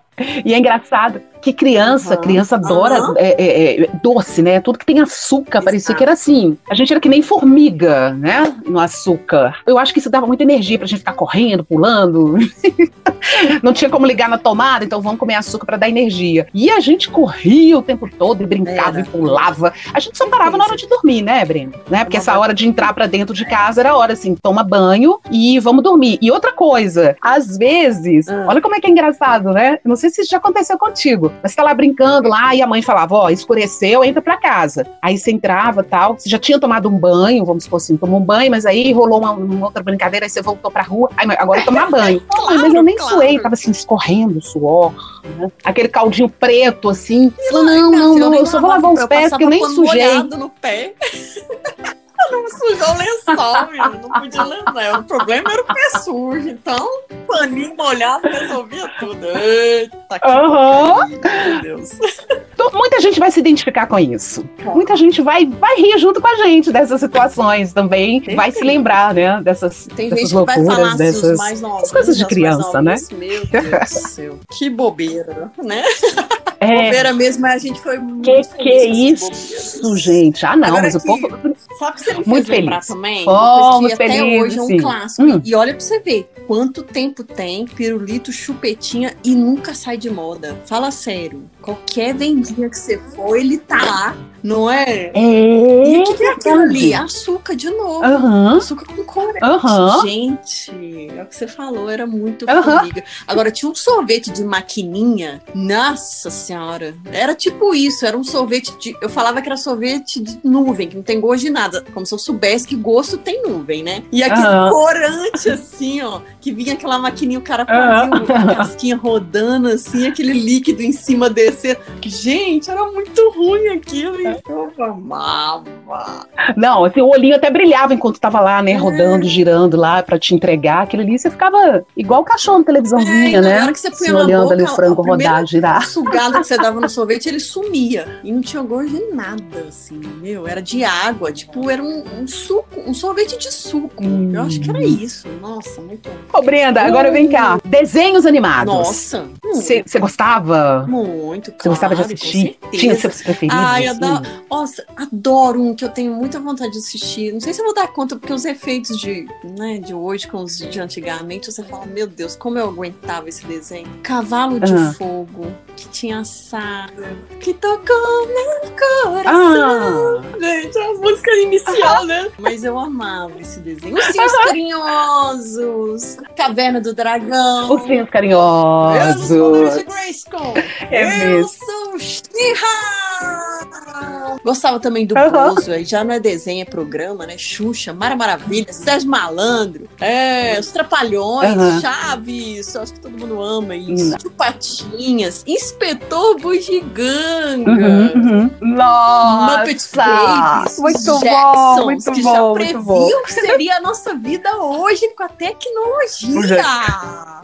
E é engraçado que criança, Aham. criança adora Aham. é, é, doce, né? Tudo que tem açúcar, parecia Exato. que era assim. A gente era que nem formiga, né? No açúcar. Eu acho que isso dava muita energia pra gente ficar correndo, pulando. Não tinha como ligar na tomada, então vamos comer açúcar pra dar energia. E a gente corria o tempo todo e brincava Era. e pulava. A gente só parava na hora de dormir, né, Breno? Né? Porque essa hora de entrar pra dentro de casa era a hora assim, toma banho e vamos dormir. E outra coisa, às vezes, Ah. olha como é que é engraçado, né? Não sei se isso já aconteceu contigo, mas você tá lá brincando lá e a mãe falava, ó, escureceu, entra pra casa. Aí você entrava tal, você já tinha tomado um banho, vamos supor assim, tomou um banho, mas aí rolou uma, uma outra brincadeira, aí você voltou pra rua, aí agora tomar banho. Ai, mas eu nem claro. suei, tava assim, escorrendo suor, né? Aquele caldinho preto, assim. Falou, não, Minha não, não, eu só vou lavar os pés, porque eu nem sujei. no pé. Não sujou o lençol, menino. Não podia lembrar. O problema era o pé sujo. Então, paninho molhado resolvia tudo. Eita, que porcaria, Meu Deus. Então, muita gente vai se identificar com isso. Muita gente vai, vai rir junto com a gente dessas situações também. Tem vai se sim. lembrar, né? Dessas, Tem dessas gente que vai loucuras, falar se dessas. os mais novos. coisas de criança, novos, Meu Deus do céu. Que bobeira, né? É, Bobeira mesmo, mas a gente foi muito que que é isso, essas bobeiras. gente? Ah, não, Agora mas o que- povo. O que você me fez Muito lembrar feliz. também? Fomos Uma coisa que até felizes, hoje é um sim. clássico. Hum. E olha pra você ver quanto tempo tem pirulito, chupetinha e nunca sai de moda. Fala sério. Qualquer vendinha que você for, ele tá lá, não é? E É. o que, é aquilo ali? Açúcar de novo. Aham. Açúcar com corante. Aham. Gente, é o que você falou, era muito formiga. Agora, tinha um sorvete de maquininha. Nossa senhora. Era tipo isso, era um sorvete de. Eu falava que era sorvete de nuvem, que não tem gosto de nada. Como se eu soubesse que gosto tem nuvem, né? E aquele Aham. corante, assim, ó, que vinha aquela maquininha, o cara fazia uma casquinha rodando, assim, aquele líquido em cima descer. Gente, era muito ruim aquilo. E eu amava. Não, assim, o olhinho até brilhava enquanto tava lá, né, rodando, girando lá pra te entregar aquilo ali. Você ficava igual o cachorro na televisãozinha, É, né? na hora que você põe Assim, olhando boca, ali o frango rodar, girar. Sugada que você dava no sorvete, ele sumia. E não tinha gosto de nada, assim, meu. Era de água. Tipo, era um, um suco, um sorvete de suco. Hum. Eu acho que era isso. Nossa, muito. Ô, Brenda, agora vem cá. Desenhos animados. Nossa. Você gostava? Muito, Você gostava de claro, assistir? Tinha seus preferidos? Ai, eu assim? adoro. Nossa, adoro um que eu tenho muita vontade de assistir. Não sei se eu vou dar conta, porque os efeitos de, né, de hoje com os de antigamente, você fala, meu Deus, como eu aguentava esse desenho. Cavalo de Ah. Fogo, que tinha a Sara, que tocou meu coração. Ah, Gente, é uma música inicial, né? Mas eu amava esse desenho. Os Cinhos Carinhosos, Caverna do Dragão. Os Cinhos Carinhosos. Eu sou de Grayskull. É eu mesmo. sou Gostava também do uhum. Bozo, aí já não é desenho, é programa, né? Xuxa, Mara Maravilha, Sérgio Malandro, é, Os Trapalhões, uhum. Chaves, acho que todo mundo ama isso. Tio Patinhas, Inspetor Bugiganga. Uhum, uhum. Nossa! Muppet Babies, muito Jetsons, bom, muito que bom, já previam que seria a nossa vida hoje com a tecnologia.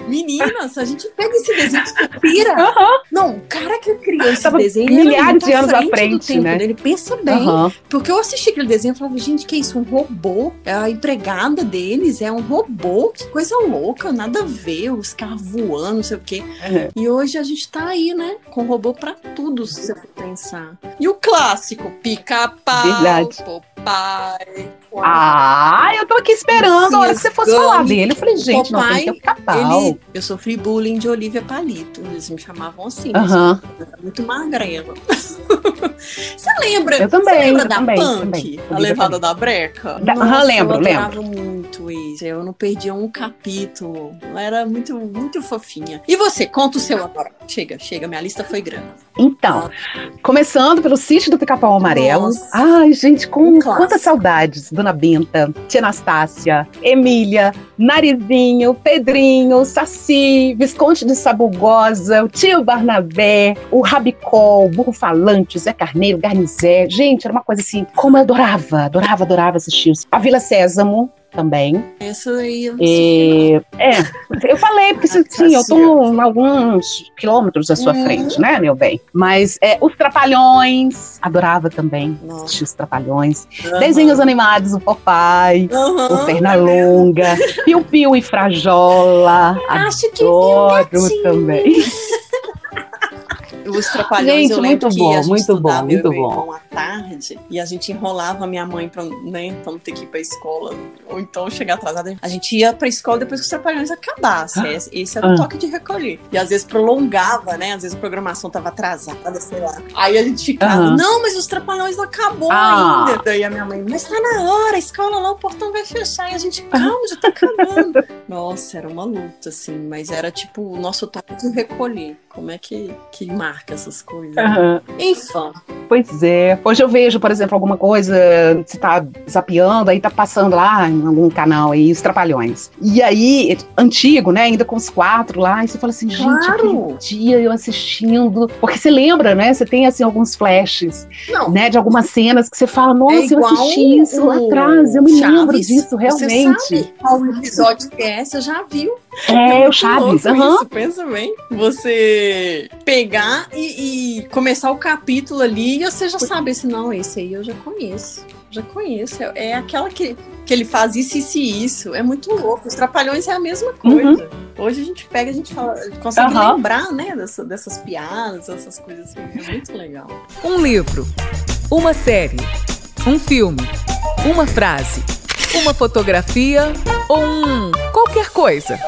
Meninas, a gente pega esse desenho de pira. Uhum. Não, o cara que criou esse Tava desenho milhares de anos à frente, tempo, Ele pensa bem. Uhum. Porque eu assisti aquele desenho e falava, gente, que isso? Um robô? É a empregada deles é um robô? Que coisa louca, nada a ver, os carros voando, não sei o quê. Uhum. E hoje a gente tá aí, né? Com robô pra tudo, se você for pensar. E o clássico, pica-pau, Verdade. Popeye, ah, eu tô aqui esperando a hora que você fosse falar dele. Eu falei, gente, não tem que ficar Ele, eu sofri bullying de Olivia Palito. Eles me chamavam assim. Uhum. Muito magrela. você lembra? Eu também. Você lembra da também, Punk? também. A levada da breca? Da, Nossa, lembro, eu lembro. muito isso. Eu não perdia um capítulo. Ela era muito, muito fofinha. E você, conta o seu agora. Chega, chega. Minha lista foi grande. Então, começando pelo sítio do Pica-Pau Amarelo. Nossa. Ai, gente, com um quantas saudades Dona Benta, Tia Anastácia, Emília, Narizinho, Pedrinho, Saci, Visconde de Sabugosa, o tio Barnabé, o Rabicol, o Burro Falante, Zé Carneiro, Garnizé. Gente, era uma coisa assim, como eu adorava, adorava, adorava assistir. A Vila Sésamo, também. Isso aí. E, é, eu falei, porque sim, eu tô alguns quilômetros à sua uhum. frente, né, meu bem? Mas é, os Trapalhões, adorava também Nossa. assistir os Trapalhões. Uhum. Desenhos animados, o Popeye, uhum. o Pernalonga, Piu Piu e Frajola. Acho adoro que também. Os Trapalhões, gente, eu lembro muito bom, muito bom, muito bom. à tarde e a gente enrolava a minha mãe pra, né, pra não ter que ir pra escola ou então chegar atrasada. A gente ia pra escola depois que os Trapalhões acabassem. Ah. Esse era o ah. toque de recolher. E às vezes prolongava, né? Às vezes a programação tava atrasada, sei lá. Aí a gente ficava, uhum. não, mas os Trapalhões não acabou ah. ainda. Daí a minha mãe, mas tá na hora, a escola lá, o portão vai fechar. E a gente, calma, já tá acabando. Nossa, era uma luta, assim, mas era tipo o nosso toque de recolher. Como é que, que marca essas coisas? Uhum. Enfim. Pois é. Hoje eu vejo, por exemplo, alguma coisa, você tá zapeando, aí tá passando lá em algum canal aí, os Trapalhões. E aí, antigo, né? Ainda com os quatro lá, e você fala assim, gente, claro. dia eu assistindo. Porque você lembra, né? Você tem, assim, alguns flashes, Não. né? De algumas cenas que você fala, nossa, é eu assisti isso lá atrás, eu me Chaves, lembro disso, realmente. Você sabe qual episódio que é, você já viu. É, é o Chaves. Uhum. Isso, pensa bem. Você pegar e, e, começar o capítulo ali e você já sabe, esse não, esse aí eu já conheço. Já conheço. É, é aquela que, que ele faz isso, isso e isso. É muito louco. Os Trapalhões é a mesma coisa. Uhum. Hoje a gente pega, a gente fala, consegue uhum. lembrar, né, dessa, dessas piadas, essas coisas assim. É muito legal. Um livro, uma série, um filme, uma frase, uma fotografia ou um qualquer coisa.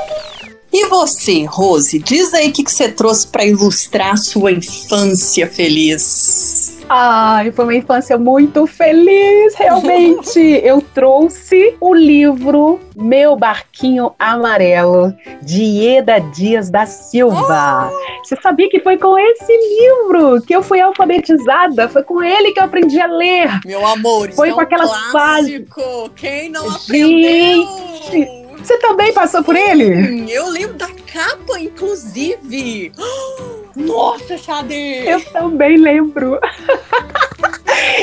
E você, Rose, diz aí o que, que você trouxe para ilustrar sua infância feliz. Ai, foi uma infância muito feliz, realmente. Eu trouxe o livro Meu Barquinho Amarelo, de Ieda Dias da Silva. Oh! Você sabia que foi com esse livro que eu fui alfabetizada? Foi com ele que eu aprendi a ler. Meu amor, foi é com um aquelas clássico. Quem não aprendeu? Você também passou por ele? Eu lembro da capa, inclusive. Nossa, Xade! Eu também lembro.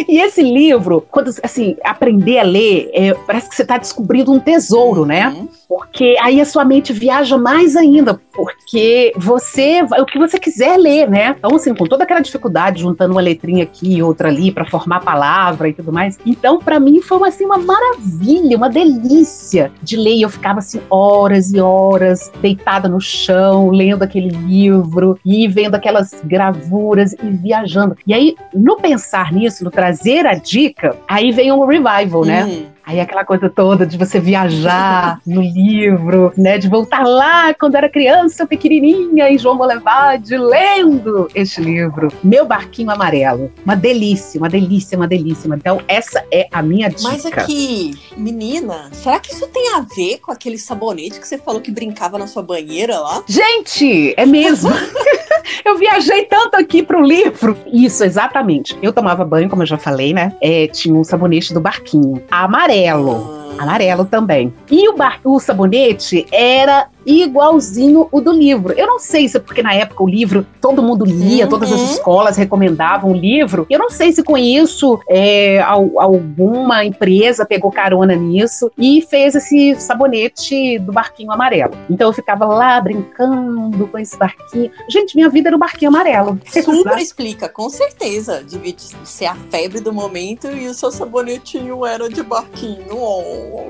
E esse livro, quando assim, aprender a ler, é, parece que você está descobrindo um tesouro, né? uhum. né? Porque aí a sua mente viaja mais ainda, porque você, o que você quiser ler, né? Então, assim, com toda aquela dificuldade, juntando uma letrinha aqui e outra ali para formar a palavra e tudo mais. Então, para mim, foi assim, uma maravilha, uma delícia de ler. E eu ficava assim, horas e horas, deitada no chão, lendo aquele livro e vendo aquelas gravuras e viajando. E aí, no pensar nisso, no trazer a dica, aí vem o revival, né? Uhum. Aí aquela coisa toda de você viajar no livro, né? De voltar lá quando era criança, pequenininha, em João Molevade, lendo este livro. Meu Barquinho Amarelo. Uma delícia, uma delícia, uma delícia. Então, essa é a minha dica. Mas aqui, menina, será que isso tem a ver com aquele sabonete que você falou que brincava na sua banheira lá? Gente, é mesmo. eu viajei tanto aqui pro livro. Isso, exatamente. Eu tomava banho, como eu já falei, né? É, tinha um sabonete do barquinho. Amarelo. Ah. Amarelo também. E o, bar, o sabonete era igualzinho o do livro. Eu não sei se é porque na época o livro todo mundo lia, Uhum. todas as escolas recomendavam o livro. Eu não sei se com isso é, al- alguma empresa pegou carona nisso e fez esse sabonete do barquinho amarelo. Então eu ficava lá brincando com esse barquinho. Gente, minha vida era o barquinho amarelo. Super explica, com certeza. Devia ser a febre do momento e o seu sabonetinho era de barquinho. Oh.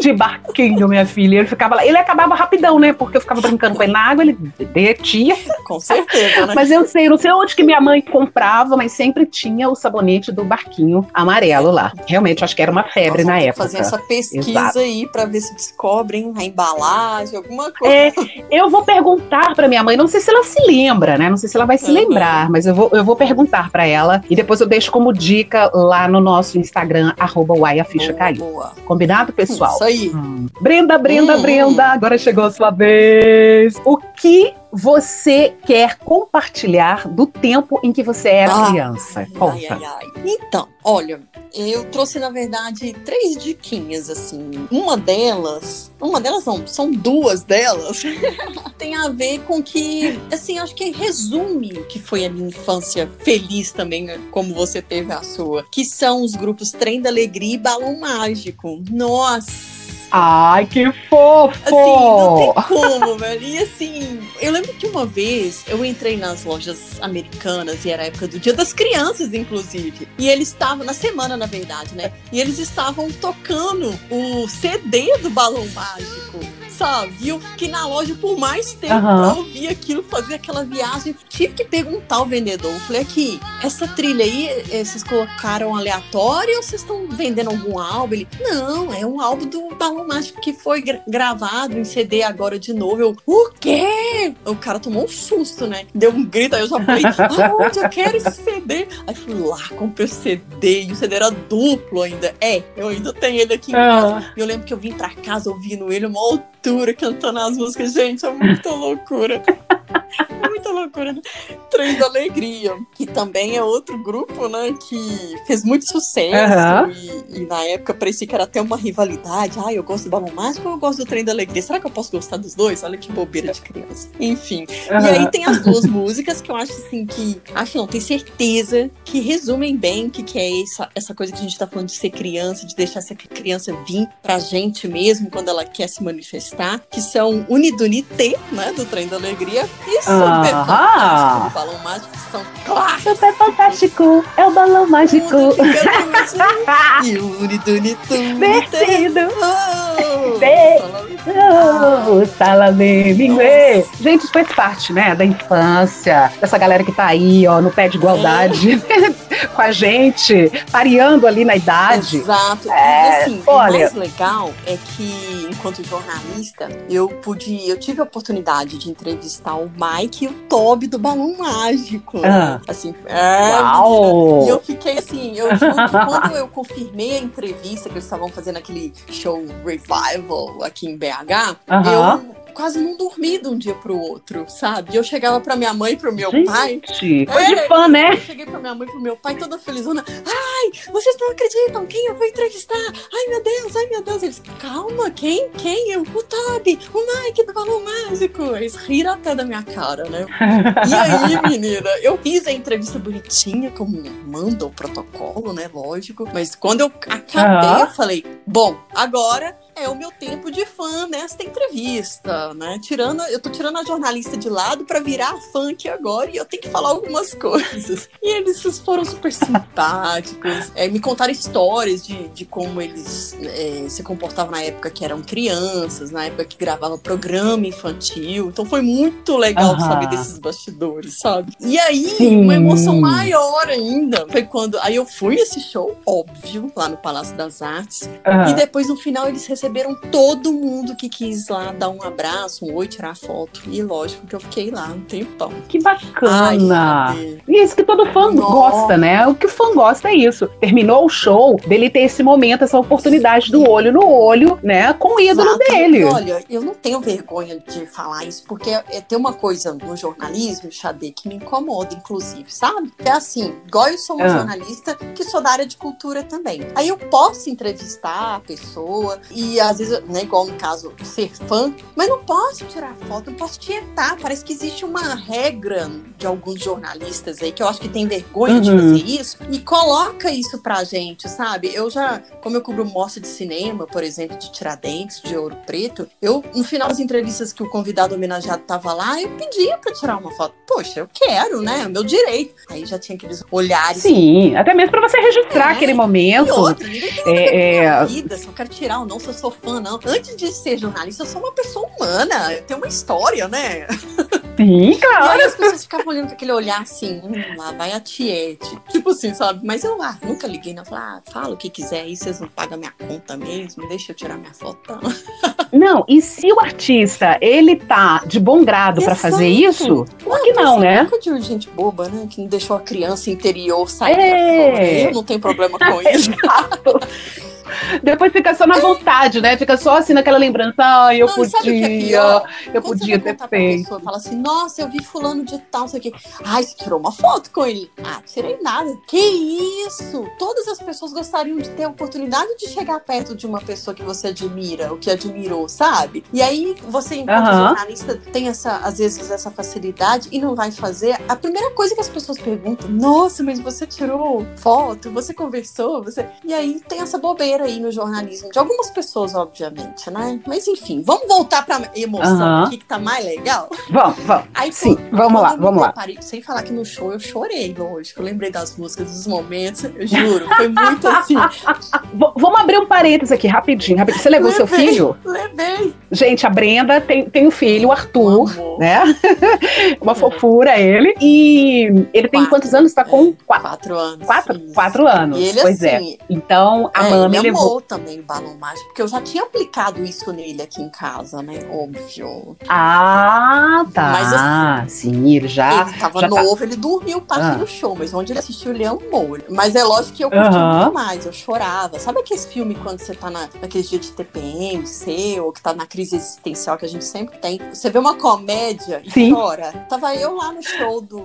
de barquinho, minha filha. Ele ficava lá. Ele acabava rapidão, né? Porque eu ficava brincando com ele na água, ele derretia. Com certeza, né? Mas eu sei, não sei onde que minha mãe comprava, mas sempre tinha o sabonete do barquinho amarelo lá. Realmente, acho que era uma febre na época. fazer essa pesquisa Exato. aí pra ver se descobrem a embalagem, alguma coisa. É, eu vou perguntar pra minha mãe, não sei se ela se lembra, né? Não sei se ela vai se Uhum. lembrar, mas eu vou, eu vou perguntar pra ela e depois eu deixo como dica lá no nosso Instagram, arroba. Combinado, pessoal? Isso aí. Hum. Brenda, Brenda, Hum. Brenda, agora chegou sua vez. O que você quer compartilhar do tempo em que você era Ah. criança? Ai, Conta. ai, ai. Então, olha, eu trouxe, na verdade, três diquinhas, assim. Uma delas, uma delas não, são duas delas, tem a ver com que, assim, acho que resume o que foi a minha infância feliz também, né, como você teve a sua, que são os grupos Trem da Alegria e Balão Mágico. Nossa! Ai, que fofo! Assim, não tem como, velho. E assim, eu lembro que uma vez eu entrei nas lojas americanas e era a época do Dia das Crianças, inclusive. E eles estavam, na semana, na verdade, né? E eles estavam tocando o CD do Balão Mágico. Sabe? E eu fiquei na loja por mais tempo Aham. pra ouvir aquilo, fazer aquela viagem. Tive que perguntar ao vendedor. Eu falei aqui, essa trilha aí, eh, vocês colocaram aleatória ou vocês estão vendendo algum álbum? Ele, não, é um álbum do Balão Mágico que foi gra- gravado em CD agora de novo. Eu, o quê? O cara tomou um susto, né? Deu um grito, aí eu já falei, aonde eu quero esse CD? Aí fui lá, comprei o CD, e o CD era duplo ainda. É, eu ainda tenho ele aqui em casa. Ah, E eu lembro que eu vim pra casa ouvindo ele uma altura, cantando as músicas. Gente, é muita loucura. muita loucura. né? Trem da Alegria, que também é outro grupo, né, que fez muito sucesso. Aham. E, e na época parecia que era até uma rivalidade. Ah, eu gosto do Balão Mágico ou eu gosto do Trem da Alegria? Será que eu posso gostar dos dois? Olha que bobeira de criança. Enfim. E aí tem as duas músicas que eu acho assim que. Acho não, tenho certeza que resumem bem o que, que é essa, essa coisa que a gente tá falando de ser criança, de deixar essa criança vir pra gente mesmo quando ela quer se manifestar, que são Unidunité, né? Do Trem da Alegria, e Super Aham. Fantástico do Balão Mágico, que são clássicos. Super fantástico, é o balão mágico. E o Unidunité. Descido. Oh, Salamé, minguê. Gente, isso faz parte, né, da infância, dessa galera que tá aí, ó, no pé de igualdade com a gente, pareando ali na idade. Exato. É, e assim, olha- o mais legal é que, enquanto jornalista, eu pude, eu tive a oportunidade de entrevistar o Mike e o Toby do Balão Mágico. Ah. Assim, é, Uau! E eu fiquei assim, eu juro que quando eu confirmei a entrevista que eles estavam fazendo aquele show revival aqui em BH, Aham. eu quase não dormi de um dia pro outro, sabe? Eu chegava pra minha mãe e pro meu pai. Gente, foi É, de fã, né? Eu cheguei pra minha mãe e pro meu pai toda felizona. Ai, vocês não acreditam quem eu vou entrevistar? Ai, meu Deus, ai, meu Deus. Eles, calma, quem? Quem? Eu, o Toby, o Mike do Balão Mágico. Eles riram até da minha cara, né? E aí, menina, eu fiz a entrevista bonitinha, como manda o protocolo, né? Lógico. Mas quando eu acabei, Aham. eu falei, bom, agora é o meu tempo de fã nesta entrevista, né? Tirando, eu tô tirando a jornalista de lado para virar fã aqui agora e eu tenho que falar algumas coisas. E eles foram super simpáticos, é, me contaram histórias de, de como eles é, se comportavam na época que eram crianças, na época que gravava programa infantil. Então foi muito legal uhum. saber desses bastidores, sabe? E aí, Sim. uma emoção maior ainda foi quando. Aí eu fui esse show, óbvio, lá no Palácio das Artes. Uhum. E depois, no final, eles receberam todo mundo que quis lá dar um abraço, um oi, tirar foto. E lógico que eu fiquei lá um tempão. Que bacana! Ai, e isso que todo fã Nossa. gosta, né? O que o fã gosta é isso. Terminou o show, dele ter esse momento, essa oportunidade Sim. do olho no olho, né? Com o ídolo Exato. dele. Olha, eu não tenho vergonha de falar isso, porque é, é tem uma coisa no jornalismo, Xadê, que me incomoda, inclusive, sabe? É assim, igual eu sou uma ah. jornalista que sou da área de cultura também. Aí eu posso entrevistar a pessoa e às vezes, né, igual no caso, ser fã, mas não posso tirar foto, não posso tietar. Parece que existe uma regra de alguns jornalistas aí que eu acho que tem vergonha uhum. de fazer isso e coloca isso pra gente, sabe? Eu já, como eu cubro mostra de cinema, por exemplo, de Tiradentes, de Ouro Preto, eu, no final das entrevistas que o convidado homenageado tava lá, eu pedia pra tirar uma foto. Poxa, eu quero, né? É meu direito. Aí já tinha aqueles olhares. Sim, até mesmo pra você registrar é, aquele momento. E outra, ninguém tem é, é... vida, eu quero tirar ou não, se eu sou fã, não. Antes de ser jornalista, eu sou uma pessoa humana. Eu tenho uma história, né? Sim, claro. E as pessoas ficavam olhando com aquele olhar assim, hum, lá vai a Tiete. Tipo assim, sabe? Mas eu ah, nunca liguei, não. Falei, ah, fala o que quiser aí, vocês não pagam minha conta mesmo, deixa eu tirar minha foto. Não, e se o artista, ele tá de bom grado para fazer isso, por que não, né? de gente boba, né? Que não deixou a criança interior sair é. pra fora. Eu não tenho problema com isso. Depois fica só na vontade, né? Fica só assim naquela lembrança. Ah, eu não, podia, é eu Quando podia ter feito. Pessoa, fala assim, nossa, eu vi fulano de tal, sei o quê. Ai, você tirou uma foto com ele? Ah, tirei nada. Que isso? Todas as pessoas gostariam de ter a oportunidade de chegar perto de uma pessoa que você admira, o que admirou, sabe? E aí você, enquanto uhum. jornalista, tem essa, às vezes, essa facilidade e não vai fazer. A primeira coisa que as pessoas perguntam, nossa, mas você tirou foto, você conversou, você. E aí tem essa bobeira aí no jornalismo, de algumas pessoas, obviamente, né? Mas enfim, vamos voltar pra emoção aqui, que tá mais legal. Vamos, vamos. Aí, Sim, vamos lá, vamos lá. sem falar que no show eu chorei, lógico. Eu lembrei das músicas, dos momentos, eu juro, foi muito assim. vamos abrir um parênteses aqui, rapidinho, rapidinho. Você levou levei, seu filho? Levei. Gente, a Brenda tem, tem um filho, o Arthur, né? Uma fofura ele. E ele tem quatro, quantos anos? Tá com é, quatro, anos. Quatro, quatro anos. E ele, pois é. assim, é. Então, a é, Mami amou também o balão mágico, porque eu já tinha aplicado isso nele aqui em casa, né? Óbvio. Ah, tá. Mas assim, sim, ele já. Ele tava já tá novo, tá... ele dormiu parte ah. do show, mas onde ele assistiu, ele amou. Mas é lógico que eu curti muito mais, eu chorava. Sabe aquele filme quando você tá na, naqueles dias de TPM, seu, ou que tá na crise existencial que a gente sempre tem? Você vê uma comédia e sim. chora. Tava eu lá no show do,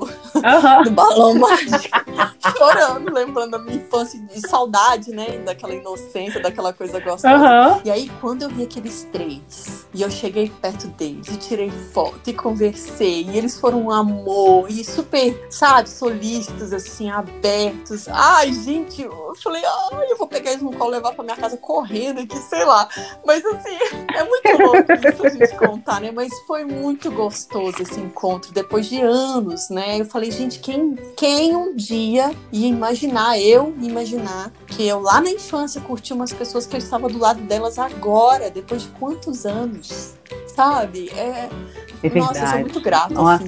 do balão mágico, chorando, lembrando da minha infância de saudade, né? Daquela inocência daquela coisa gostosa. Uhum. E aí, quando eu vi aqueles três, e eu cheguei perto deles, e tirei foto, e conversei, e eles foram um amor, e super, sabe, solícitos, assim, abertos. Ai, gente, eu falei, ai, eu vou pegar eles no colo e levar pra minha casa correndo aqui, sei lá. Mas, assim, é muito louco isso a gente contar, né? Mas foi muito gostoso esse encontro, depois de anos, né? Eu falei, gente, quem, quem um dia ia imaginar, eu imaginar, que eu lá na infância curti tinha umas pessoas que eu estava do lado delas agora, depois de quantos anos, sabe? É, é nossa, eu sou muito grata, assim,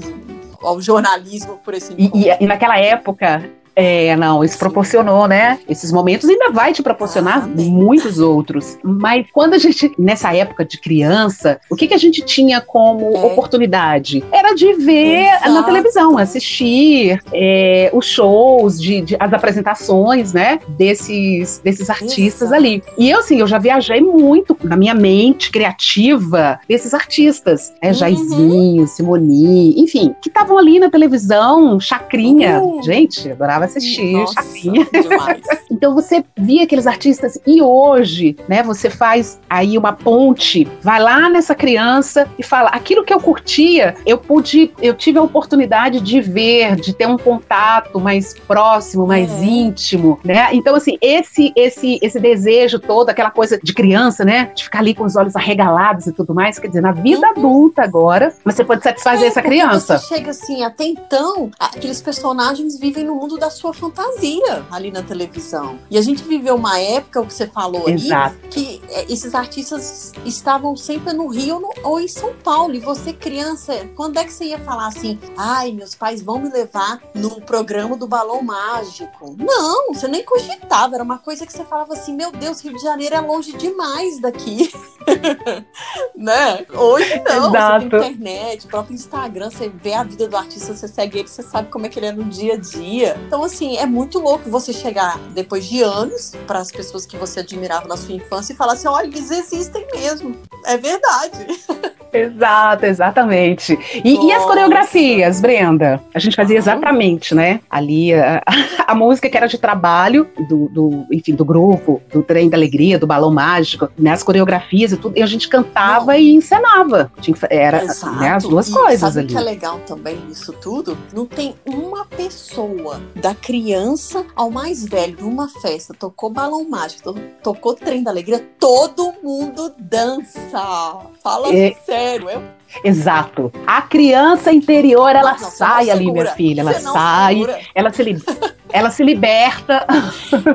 ao jornalismo por esse e, e, e, naquela época, é, não, isso proporcionou, né? Esses momentos ainda vai te proporcionar ah, muitos outros. Mas quando a gente, nessa época de criança, o que, que a gente tinha como é. oportunidade? Era de ver Exato. na televisão, assistir é, os shows, de, de, as apresentações, né? Desses, desses artistas Exato. ali. E eu, assim, eu já viajei muito na minha mente criativa desses artistas. Né? Uhum. Jairzinho, Simoni, enfim, que estavam ali na televisão, Chacrinha. Uhum. Gente, adorava assistir, Nossa, Então você via aqueles artistas e hoje, né, você faz aí uma ponte, vai lá nessa criança e fala, aquilo que eu curtia, eu pude, eu tive a oportunidade de ver, de ter um contato mais próximo, mais é. íntimo, né? Então assim, esse esse esse desejo todo, aquela coisa de criança, né, de ficar ali com os olhos arregalados e tudo mais, quer dizer, na vida uhum. adulta agora, você pode satisfazer é, essa criança. Você chega assim, até então, aqueles personagens vivem no mundo da sua fantasia ali na televisão. E a gente viveu uma época, o que você falou Exato. aí, que é, esses artistas estavam sempre no Rio ou em São Paulo. E você, criança, quando é que você ia falar assim, ai, meus pais vão me levar no programa do Balão Mágico? Não, você nem cogitava. Era uma coisa que você falava assim, meu Deus, Rio de Janeiro é longe demais daqui. né? Hoje não, Exato. você tem internet, o próprio Instagram, você vê a vida do artista, você segue ele, você sabe como é que ele é no dia a dia. Então, assim, é muito louco você chegar depois de anos para as pessoas que você admirava na sua infância e falar assim: olha, eles existem mesmo. É verdade. Exato, exatamente. E, e, as coreografias, Brenda? A gente fazia exatamente, né? Ali a, a, música que era de trabalho do, do, enfim, do grupo, do Trem da Alegria, do Balão Mágico, né? As coreografias e tudo, e a gente cantava Não. e encenava. Tinha, era né, as duas e coisas sabe ali. que é legal também nisso tudo? Não tem uma pessoa, da criança ao mais velho, numa festa, tocou balão mágico, tocou trem da alegria, todo mundo dança. Fala é, sério, é Exato. A criança interior, ela não, sai ali, minha filha. Ela sai, ela se, li... ela se liberta.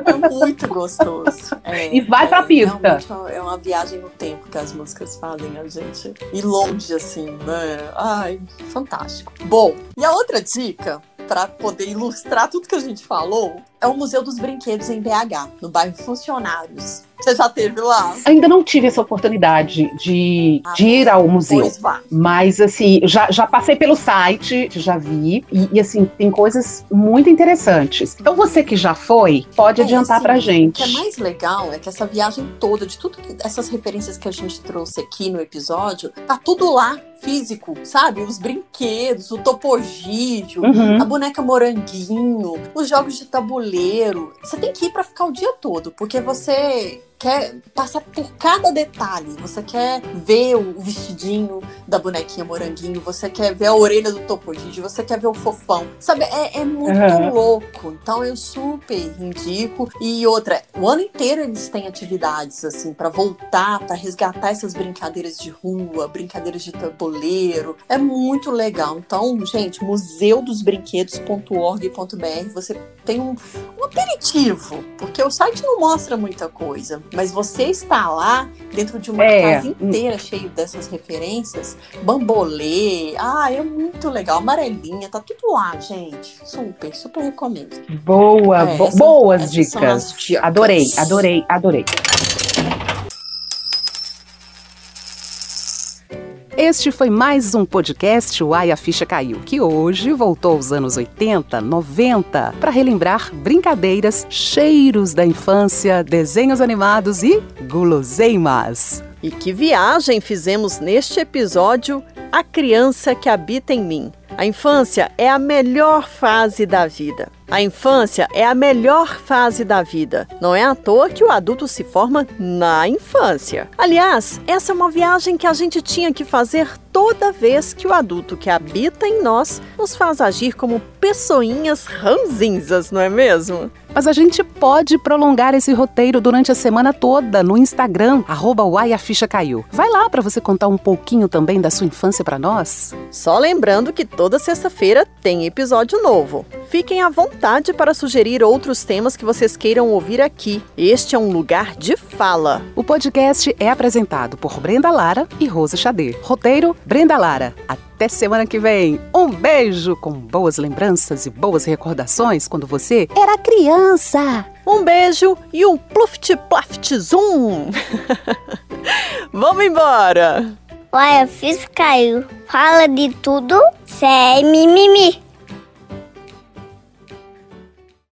É muito gostoso. É, e vai pra pista. É uma viagem no tempo que as músicas fazem a gente ir longe, assim, né? Ai, fantástico. Bom, e a outra dica para poder ilustrar tudo que a gente falou, é o Museu dos Brinquedos em BH, no bairro Funcionários. Você já teve lá? Ainda não tive essa oportunidade de, ah, de ir ao museu. Mas, assim, já, já passei pelo site, já vi. E, e, assim, tem coisas muito interessantes. Então, você que já foi, pode é, adiantar assim, pra gente. O que é mais legal é que essa viagem toda, de tudo que, essas referências que a gente trouxe aqui no episódio, tá tudo lá físico, sabe? Os brinquedos, o topogídeo, uhum. a boneca moranguinho, os jogos de tabuleiro. Você tem que ir para ficar o dia todo, porque você quer passar por cada detalhe. Você quer ver o vestidinho da bonequinha moranguinho, você quer ver a orelha do Topogigi, você quer ver o fofão. Sabe, é, é muito uhum. louco. Então eu super indico. E outra, o ano inteiro eles têm atividades, assim, para voltar, para resgatar essas brincadeiras de rua, brincadeiras de tabuleiro. É muito legal. Então, gente, museudosbrinquedos.org.br, você tem um, um aperitivo, porque o site não mostra muita coisa mas você está lá dentro de uma é. casa inteira cheio dessas referências, bambolê, ah, é muito legal, amarelinha, tá tudo lá, gente. Super, super recomendo. Boa, é, bo essas, boas essas dicas. dicas. Adorei, adorei, adorei. Este foi mais um podcast Uai a Ficha Caiu, que hoje voltou aos anos 80, 90, para relembrar brincadeiras, cheiros da infância, desenhos animados e guloseimas. E que viagem fizemos neste episódio A Criança que Habita em Mim. A infância é a melhor fase da vida. A infância é a melhor fase da vida. Não é à toa que o adulto se forma na infância. Aliás, essa é uma viagem que a gente tinha que fazer toda vez que o adulto que habita em nós nos faz agir como pessoinhas ranzinzas, não é mesmo? Mas a gente pode prolongar esse roteiro durante a semana toda no Instagram, arroba Caiu. Vai lá para você contar um pouquinho também da sua infância para nós. Só lembrando que toda sexta-feira tem episódio novo. Fiquem à vontade para sugerir outros temas que vocês queiram ouvir aqui. Este é um lugar de fala. O podcast é apresentado por Brenda Lara e Rosa Xadê. Roteiro Brenda Lara. Até semana que vem. Um beijo com boas lembranças e boas recordações quando você era criança. Um beijo e um pluft plaft zoom. Vamos embora. Olha, fiz caiu. Fala de tudo sem mimimi.